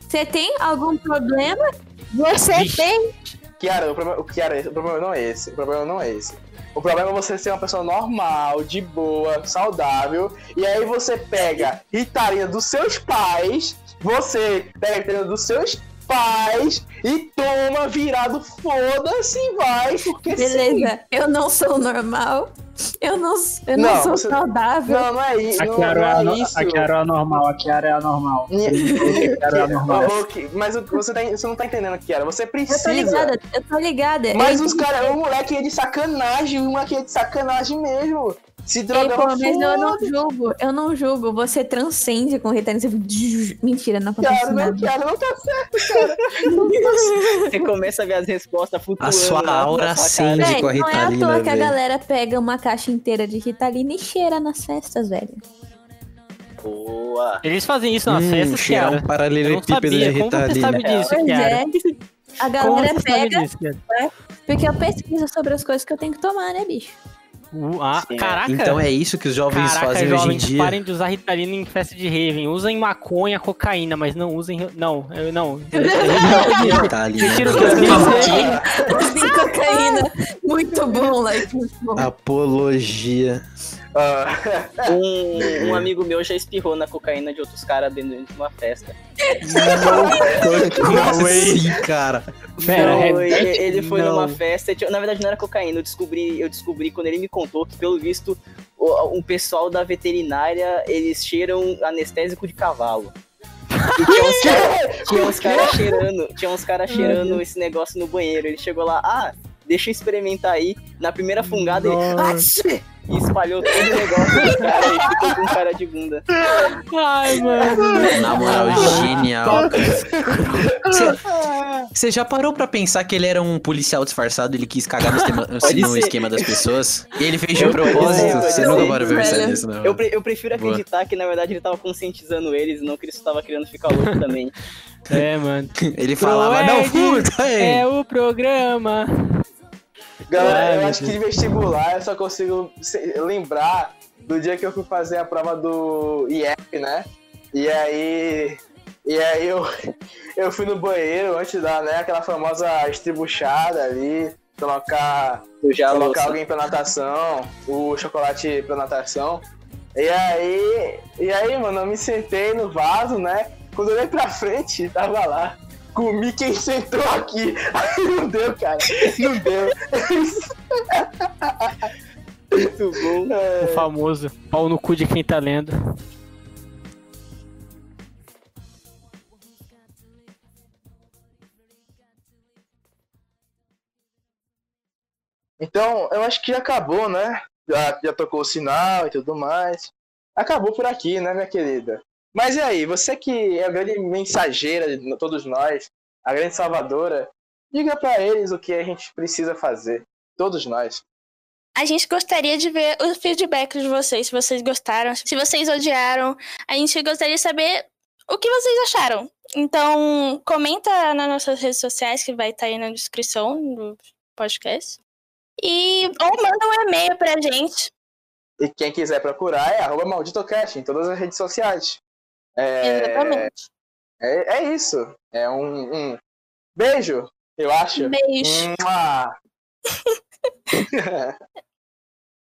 S4: Você tem algum problema? Você
S5: Vixe.
S4: tem?
S1: Kiara, o problema, o Kiara, o problema não é esse. O problema não é esse. O problema é você ser uma pessoa normal, de boa, saudável, e aí você pega Ritalina dos seus pais, você pega Ritalina dos seus pais e toma virado, foda-se, vai, porque sim.
S4: Beleza, eu não sou normal. Eu não, eu não,
S1: Não,
S4: sou
S1: você-
S4: saudável.
S1: Não, não é isso.
S7: A Kiara é,
S1: não
S7: ano-
S1: é isso.
S7: a Kiara é anormal, a Kiara é anormal. Kiara é anormal.
S1: Mas você, tá- você não tá entendendo, Kiara. Você
S4: Eu tô
S1: precisa.
S4: ligada, eu tô ligada.
S1: Mas
S4: eu
S1: os caras, o moleque é de sacanagem, o moleque é de sacanagem mesmo. Se
S4: Ei,
S1: drogava
S4: pô, mas eu não
S1: foda.
S4: julgo, eu não julgo. Você transcende com Ritalina. Você... Mentira, não acontece
S1: Kiara, não,
S4: nada.
S1: Kiara, não tá certo, cara.
S6: Você começa a ver as respostas flutuando.
S8: A sua aura acende
S6: cara.
S8: Com a
S4: não é à
S8: Ritalina,
S4: toa que a galera pega uma caixa inteira de Ritalina e cheira nas festas, velho.
S6: Boa.
S5: Eles fazem isso nas
S8: Hum,
S5: festas,
S8: cheirar
S5: cara.
S8: um
S5: não
S8: paralelepípedo de
S5: sabia. Como você
S8: Ritalina.
S5: sabe disso,
S4: Pois
S5: cara?
S4: é. A galera pega,
S5: disso, cara?
S4: porque eu pesquiso sobre as coisas que eu tenho que tomar, né, bicho?
S5: Uh, ah, caraca.
S8: Então é isso que os jovens
S5: Caraca,
S8: fazem hoje em
S5: jovens,
S8: dia.
S5: parem de usar Ritalina em festa de raven. Usem maconha, cocaína, mas não usem... Não, eu não.
S8: Ritalina.
S5: Retiro o que eu disse.
S4: Usem cocaína. Muito bom, like, muito bom.
S8: Apologia.
S1: Ah,
S6: Um, um amigo meu já espirrou na cocaína de outros caras dentro de uma festa.
S8: Como assim, cara?
S5: Pera,
S6: Foi,
S5: repete,
S6: ele foi
S5: não.
S6: numa festa, na verdade não era cocaína, eu descobri, eu descobri quando ele me contou que pelo visto o, o pessoal da veterinária, eles cheiram anestésico de cavalo. E tinha uns caras cara cheirando, tinha uns cara cheirando esse negócio no banheiro. Ele chegou lá, ah, deixa eu experimentar aí. Na primeira fungada ele "Atchê!" e espalhou todo o negócio do cara e ficou com cara de bunda.
S5: Ai, mano.
S8: Na moral, genial, cara. Você já parou pra pensar que ele era um policial disfarçado? Ele quis cagar no, esquema, no esquema das pessoas? E ele fez de
S6: Eu-
S8: propósito? Você nunca parou pra pensar nisso, não?
S6: Eu, pre- eu prefiro
S8: Boa.
S6: acreditar que na verdade ele tava conscientizando eles, não que ele só tava querendo ficar louco também.
S5: É, mano.
S8: Ele falava, não
S5: Ed,
S8: furta, hein?
S5: É o programa.
S1: Galera,
S5: Ai,
S1: eu acho que de vestibular eu só consigo lembrar do dia que eu fui fazer a prova do IEP, né? E aí. E aí eu, eu fui no banheiro antes da, né, aquela famosa estribuchada ali, colocar, colocar
S6: louça.
S1: alguém pra natação, o chocolate pra natação. E aí, e aí, mano, eu me sentei no vaso, né? Quando eu olhei pra frente, tava lá. Comi quem sentou aqui. Aí não deu, cara. Não deu.
S6: Muito bom.
S1: É,
S5: O famoso pau no cu de quem tá lendo.
S1: Então, eu acho que acabou, né? Já, já tocou o sinal e tudo mais. Acabou por aqui, né, minha querida? Mas e aí, você que é a grande mensageira de todos nós, a grande salvadora, diga para eles o que a gente precisa fazer, todos nós.
S3: A gente gostaria de ver o feedback de vocês, se vocês gostaram, se vocês odiaram. A gente gostaria de saber o que vocês acharam. Então, comenta nas nossas redes sociais, que vai estar aí na descrição do podcast. E, ou manda um e-mail pra gente.
S1: E quem quiser procurar é arroba malditocast em todas as redes sociais. É,
S3: Exatamente.
S1: É, é isso. É um, um, beijo, eu acho.
S3: Beijo.